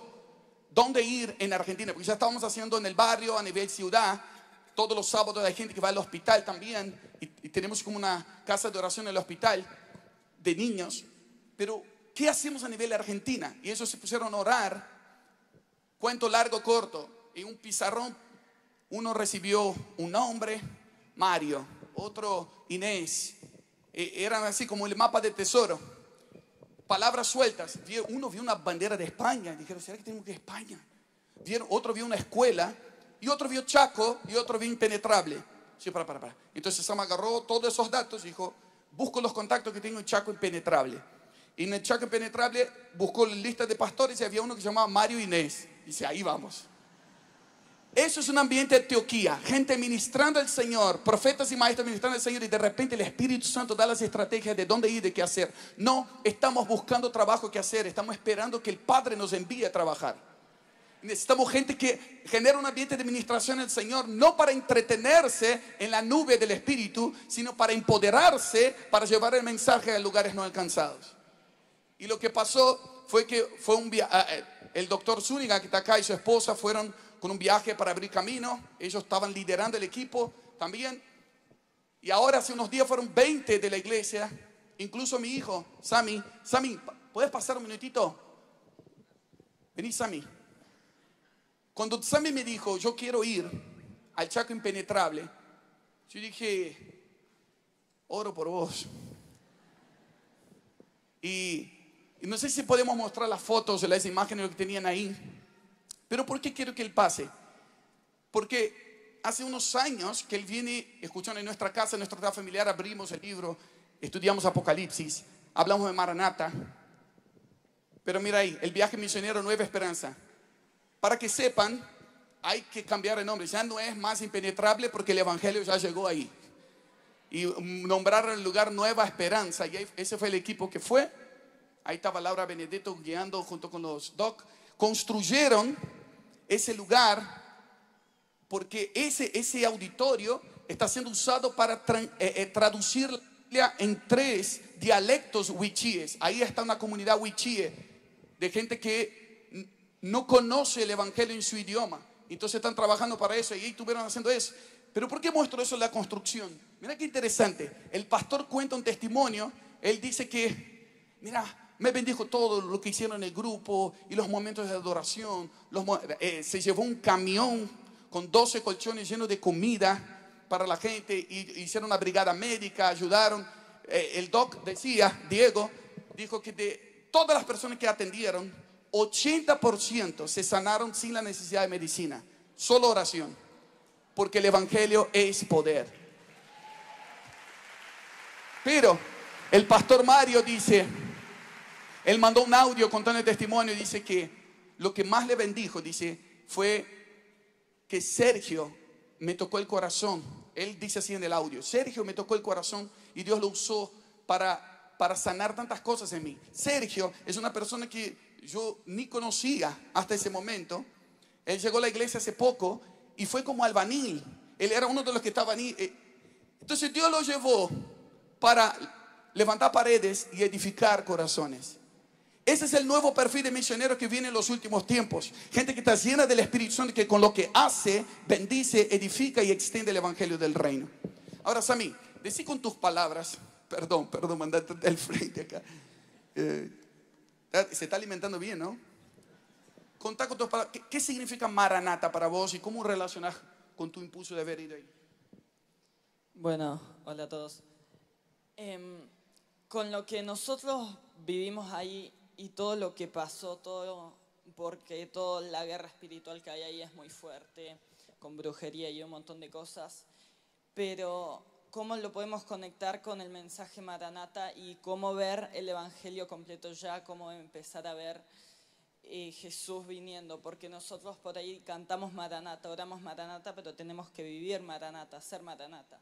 dónde ir en Argentina, porque ya estábamos haciendo en el barrio, a nivel ciudad. Todos los sábados hay gente que va al hospital también. Y tenemos como una casa de oración en el hospital de niños. Pero, ¿qué hacemos a nivel de Argentina? Y ellos se pusieron a orar Cuento largo, corto. En un pizarrón, uno recibió un nombre, Mario, otro Inés. Eh, eran así como el mapa de tesoro. Palabras sueltas. Uno vio una bandera de España. Dijeron, ¿será que tenemos que ir a España? Vieron, otro vio una escuela. Y otro vio Chaco. Y otro vio Impenetrable. Sí, para, para, para. Entonces Sam agarró todos esos datos y dijo, busco los contactos que tengo en Chaco Impenetrable. Y en el Chaco Impenetrable buscó la lista de pastores y había uno que se llamaba Mario Inés. Dice, ahí vamos. Eso es un ambiente de teoquía, gente ministrando al Señor, profetas y maestros ministrando al Señor y de repente el Espíritu Santo da las estrategias de dónde ir, de qué hacer. No estamos buscando trabajo que hacer, estamos esperando que el Padre nos envíe a trabajar. Necesitamos gente que genera un ambiente de administración al Señor, no para entretenerse en la nube del Espíritu, sino para empoderarse, para llevar el mensaje a lugares no alcanzados. Y lo que pasó fue que fue un ah, eh, el doctor Zúñiga, que está acá, y su esposa fueron con un viaje para abrir camino. Ellos estaban liderando el equipo también. Y ahora hace unos días fueron 20 de la iglesia, incluso mi hijo, Sammy. Sammy, ¿puedes pasar un minutito? Vení, Sammy. Cuando Sammy me dijo, yo quiero ir al Chaco Impenetrable, yo dije, oro por vos. Y, y no sé si podemos mostrar las fotos de las imágenes que tenían ahí. Pero ¿por qué quiero que él pase? Porque hace unos años que él viene escuchando en nuestra casa, en nuestra casa familiar, abrimos el libro, estudiamos Apocalipsis, hablamos de Maranata. Pero mira ahí, el viaje misionero Nueva Esperanza. Para que sepan, hay que cambiar el nombre. Ya no es más impenetrable porque el Evangelio ya llegó ahí. Y nombraron el lugar Nueva Esperanza. Y ese fue el equipo que fue. Ahí estaba Laura Benedetto guiando junto con los doc. Construyeron ese lugar porque ese, ese auditorio está siendo usado para tran- eh, eh, traducir en tres dialectos wichíes. Ahí está una comunidad wichíe de gente que no conoce el evangelio en su idioma. Entonces están trabajando para eso y ahí estuvieron haciendo eso. Pero ¿por qué muestro eso en la construcción? Mira qué interesante. El pastor cuenta un testimonio. Él dice que, mira, me bendijo todo lo que hicieron en el grupo y los momentos de adoración. Mo- eh, se llevó un camión con 12 colchones llenos de comida para la gente y hicieron una brigada médica, ayudaron. Eh, el doc decía, Diego, dijo que de todas las personas que atendieron, 80% se sanaron sin la necesidad de medicina, solo oración, porque el Evangelio es poder. Pero el pastor Mario dice, él mandó un audio contando el testimonio y dice que lo que más le bendijo, dice, fue que Sergio me tocó el corazón. Él dice así en el audio, Sergio me tocó el corazón y Dios lo usó para, para sanar tantas cosas en mí. Sergio es una persona que yo ni conocía hasta ese momento. Él llegó a la iglesia hace poco y fue como albanil. Él era uno de los que estaba ahí. eh, Entonces Dios lo llevó para levantar paredes y edificar corazones. Ese es el nuevo perfil de misionero que viene en los últimos tiempos. Gente que está llena del Espíritu Santo que con lo que hace, bendice, edifica y extiende el Evangelio del Reino. Ahora, Sammy, decí con tus palabras, perdón, perdón, mandate del frente acá. Eh, se está alimentando bien, ¿no? Contá con tus palabras. ¿Qué, significa Maranata para vos y cómo relacionas con tu impulso de haber ido ahí? Bueno, hola a todos. Em, con lo que nosotros vivimos ahí y todo lo que pasó, todo, porque toda la guerra espiritual que hay ahí es muy fuerte, con brujería y un montón de cosas, pero cómo lo podemos conectar con el mensaje Maranata y cómo ver el Evangelio completo ya, cómo empezar a ver eh, Jesús viniendo, porque nosotros por ahí cantamos Maranata, oramos Maranata, pero tenemos que vivir Maranata, ser Maranata.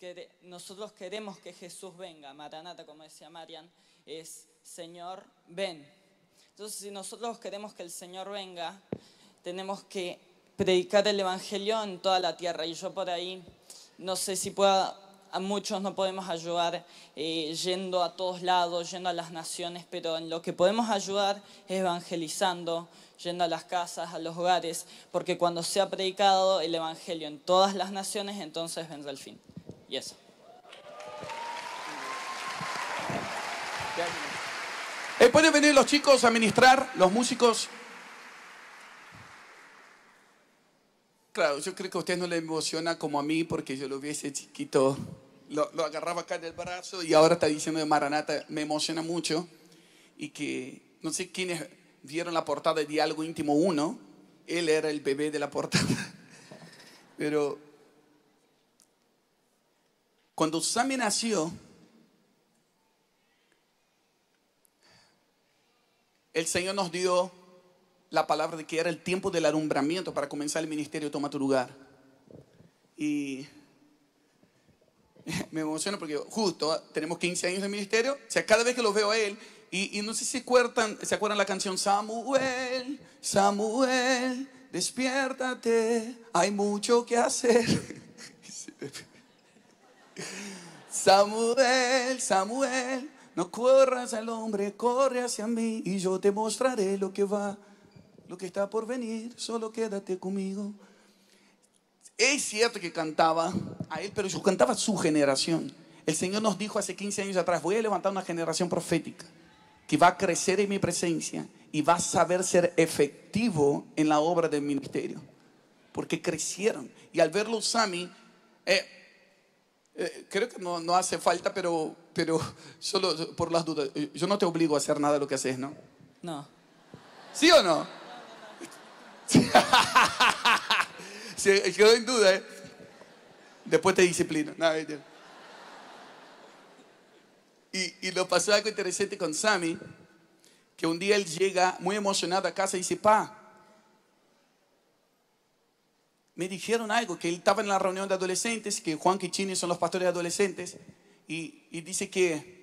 Que nosotros queremos que Jesús venga, Maranata, como decía Marian, es Señor, ven. Entonces, si nosotros queremos que el Señor venga, tenemos que predicar el Evangelio en toda la tierra. Y yo por ahí, no sé si a muchos no podemos ayudar eh, yendo a todos lados, yendo a las naciones, pero en lo que podemos ayudar es evangelizando, yendo a las casas, a los hogares, porque cuando sea predicado el Evangelio en todas las naciones, entonces vendrá el fin. Y eso. Eh, ¿Pueden venir los chicos a ministrar, los músicos? Claro, yo creo que a usted no le emociona como a mí porque yo lo vi ese chiquito, lo, agarraba acá del brazo y ahora está diciendo de Maranata, me emociona mucho y que no sé quiénes vieron la portada de Diálogo Íntimo 1, él era el bebé de la portada, pero cuando Sammy nació, el Señor nos dio la palabra de que era el tiempo del alumbramiento para comenzar el ministerio Toma tu lugar. Y me emociona porque justo tenemos 15 años de ministerio, o sea, cada vez que lo veo a él, y, no sé si acuerdan, se acuerdan la canción Samuel, Samuel, despiértate, hay mucho que hacer. Samuel, Samuel, no corras al hombre, corre hacia mí y yo te mostraré lo que va, lo que está por venir. Solo quédate conmigo. Es cierto que cantaba a él, pero yo cantaba a su generación. El Señor nos dijo hace 15 años atrás, voy a levantar una generación profética que va a crecer en mi presencia y va a saber ser efectivo en la obra del ministerio. Porque crecieron. Y al verlo Sami, eh, eh, creo que no, no, hace falta, pero, pero solo por las dudas. Eh, yo no te obligo a hacer nada de lo que haces, ¿no? No. ¿Sí o no? Se quedó en duda, ¿eh? Después te disciplino. y, y lo pasó algo interesante con Sammy, que un día él llega muy emocionado a casa y dice, pa, me dijeron algo, que él estaba en la reunión de adolescentes, que Juan Kichini son los pastores de adolescentes, y, dice que,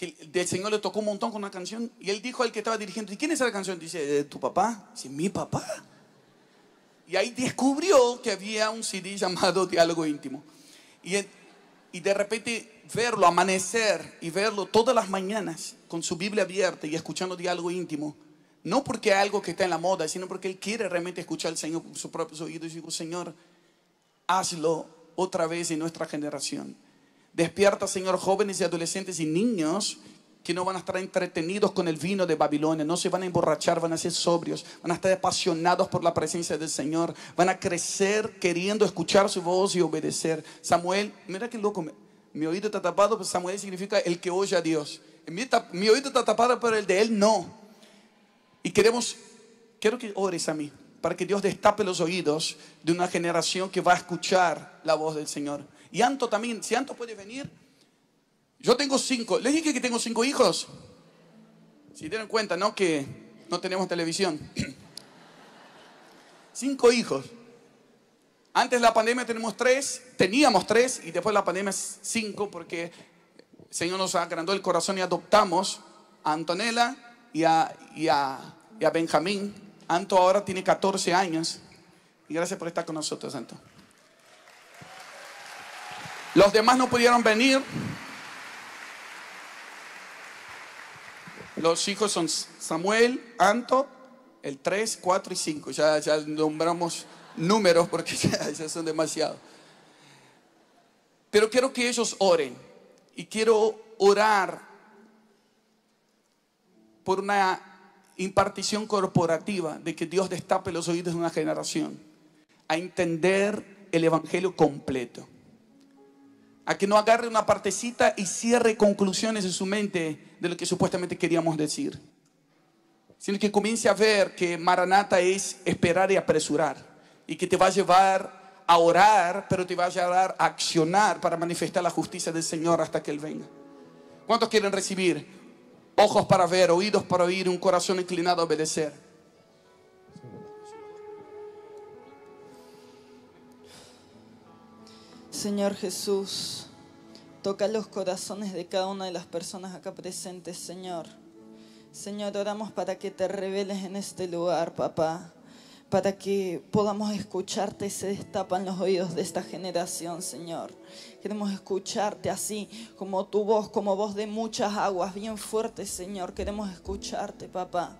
que del Señor le tocó un montón con una canción, y él dijo al que estaba dirigiendo, ¿y quién es esa canción? Dice, ¿tu papá? Dice, ¿mi papá? Y ahí descubrió que había un CD llamado Diálogo Íntimo. Y, de repente verlo amanecer y verlo todas las mañanas con su Biblia abierta y escuchando Diálogo Íntimo, no porque algo que está en la moda, sino porque Él quiere realmente escuchar al Señor por sus propios oídos. Y digo, Señor, hazlo otra vez en nuestra generación. Despierta, Señor, jóvenes y adolescentes y niños que no van a estar entretenidos con el vino de Babilonia, no se van a emborrachar, van a ser sobrios, van a estar apasionados por la presencia del Señor, van a crecer queriendo escuchar su voz y obedecer. Samuel, mira qué loco, mi oído está tapado, pues Samuel significa el que oye a Dios. Mi, mi oído está tapado, pero el de él no. Y queremos, quiero que ores a mí, para que Dios destape los oídos de una generación que va a escuchar la voz del Señor. Y Anto también, si Anto puede venir. Yo tengo cinco, les dije que tengo cinco hijos. Si tienen cuenta, ¿no? Que no tenemos televisión. cinco hijos. Antes de la pandemia tenemos tres, teníamos tres y después de la pandemia cinco porque el Señor nos agrandó el corazón y adoptamos a Antonella, y a, y a, y a Benjamín. Anto ahora tiene 14 años. Y gracias por estar con nosotros, Anto. Los demás no pudieron venir. Los hijos son Samuel, Anto, el 3, 4 y 5. Ya, ya nombramos números porque ya, ya son demasiados. Pero quiero que ellos oren y quiero orar por una impartición corporativa de que Dios destape los oídos de una generación a entender el Evangelio completo. A que no agarre una partecita y cierre conclusiones en su mente de lo que supuestamente queríamos decir. Sino que comience a ver que Maranata es esperar y apresurar. Y que te va a llevar a orar, pero te va a llevar a accionar para manifestar la justicia del Señor hasta que Él venga. ¿Cuántos quieren recibir? Ojos para ver, oídos para oír, un corazón inclinado a obedecer. Señor Jesús, toca los corazones de cada una de las personas acá presentes, Señor. Señor, oramos para que te reveles en este lugar, papá, para que podamos escucharte y se destapan los oídos de esta generación, Señor. Queremos escucharte así, como tu voz, como voz de muchas aguas, bien fuerte, Señor. Queremos escucharte, papá.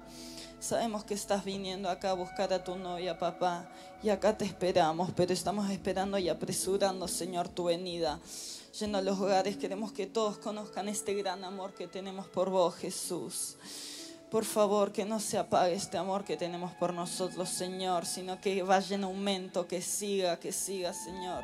Sabemos que estás viniendo acá a buscar a tu novia, papá, y acá te esperamos, pero estamos esperando y apresurando, Señor, tu venida. Lleno los hogares, queremos que todos conozcan este gran amor que tenemos por vos, Jesús. Por favor, que no se apague este amor que tenemos por nosotros, Señor, sino que vaya en aumento, que siga, que siga, Señor.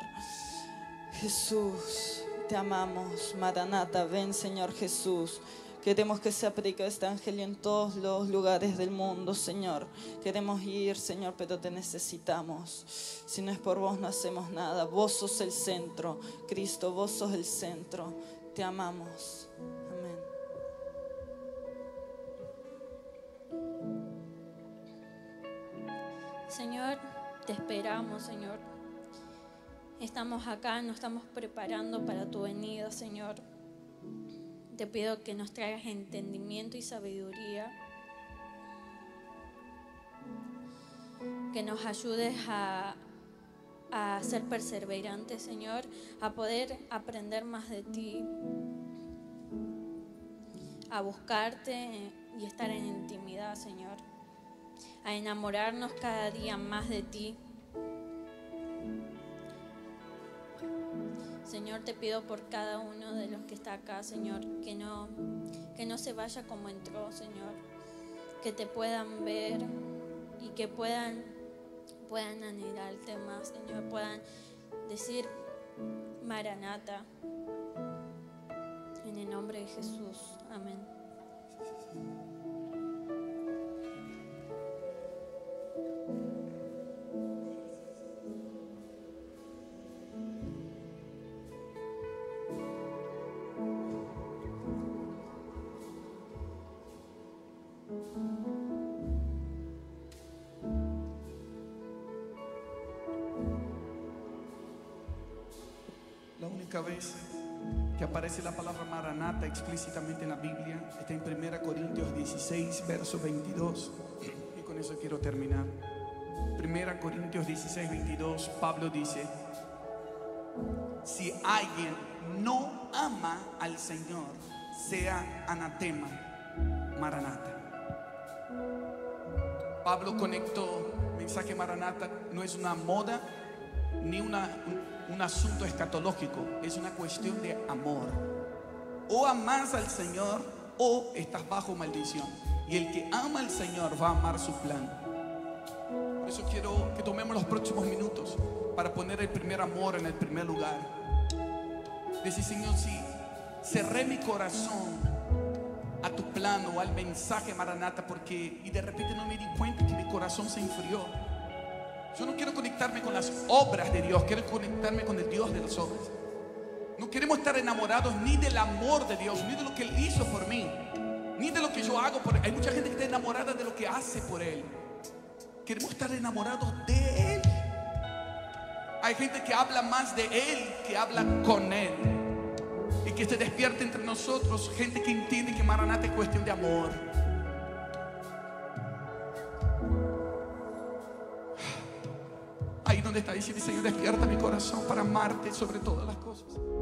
Jesús, te amamos. Maranata, ven, Señor Jesús. Queremos que se aplique este evangelio en todos los lugares del mundo, Señor. Queremos ir, Señor, pero te necesitamos. Si no es por vos, no hacemos nada. Vos sos el centro. Cristo, vos sos el centro. Te amamos. Amén. Señor, te esperamos, Señor. Estamos acá, nos estamos preparando para tu venida, Señor. Te pido que nos traigas entendimiento y sabiduría. Que nos ayudes a, a ser perseverantes, Señor, a poder aprender más de ti, a buscarte y estar en intimidad, Señor, a enamorarnos cada día más de ti. Señor, te pido por cada uno de los que está acá, Señor, que no, que no se vaya como entró, Señor, que te puedan ver y que puedan, puedan anhelarte más, Señor, puedan decir Maranata. En el nombre de Jesús. Amén. Única vez que aparece la palabra maranata explícitamente en la Biblia está en 1 Corintios 16, verso 22. Y con eso quiero terminar. 1 Corintios 16, 22, Pablo dice, si alguien no ama al Señor, sea anatema, maranata. Pablo conectó mensaje maranata, no es una moda ni una, un, un asunto escatológico, es una cuestión de amor. O amas al Señor o estás bajo maldición. Y el que ama al Señor va a amar su plan. Por eso quiero que tomemos los próximos minutos para poner el primer amor en el primer lugar. Decir, Señor, si cerré mi corazón a tu plano o al mensaje Maranata porque y de repente no me di cuenta que mi corazón se enfrió. Yo no quiero conectarme con las obras de Dios, quiero conectarme con el Dios de las obras. No queremos estar enamorados ni del amor de Dios, ni de lo que Él hizo por mí, ni de lo que yo hago por Él. Hay mucha gente que está enamorada de lo que hace por Él. Queremos estar enamorados de Él. Hay gente que habla más de Él que habla con Él. Y que se despierte entre nosotros gente que entiende que Maranata es cuestión de amor.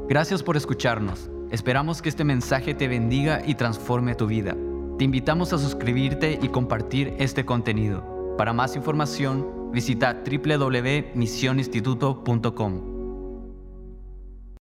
Gracias por escucharnos. Esperamos que este mensaje te bendiga y transforme tu vida. Te invitamos a suscribirte y compartir este contenido. Para más información, visita www.misioninstituto.com.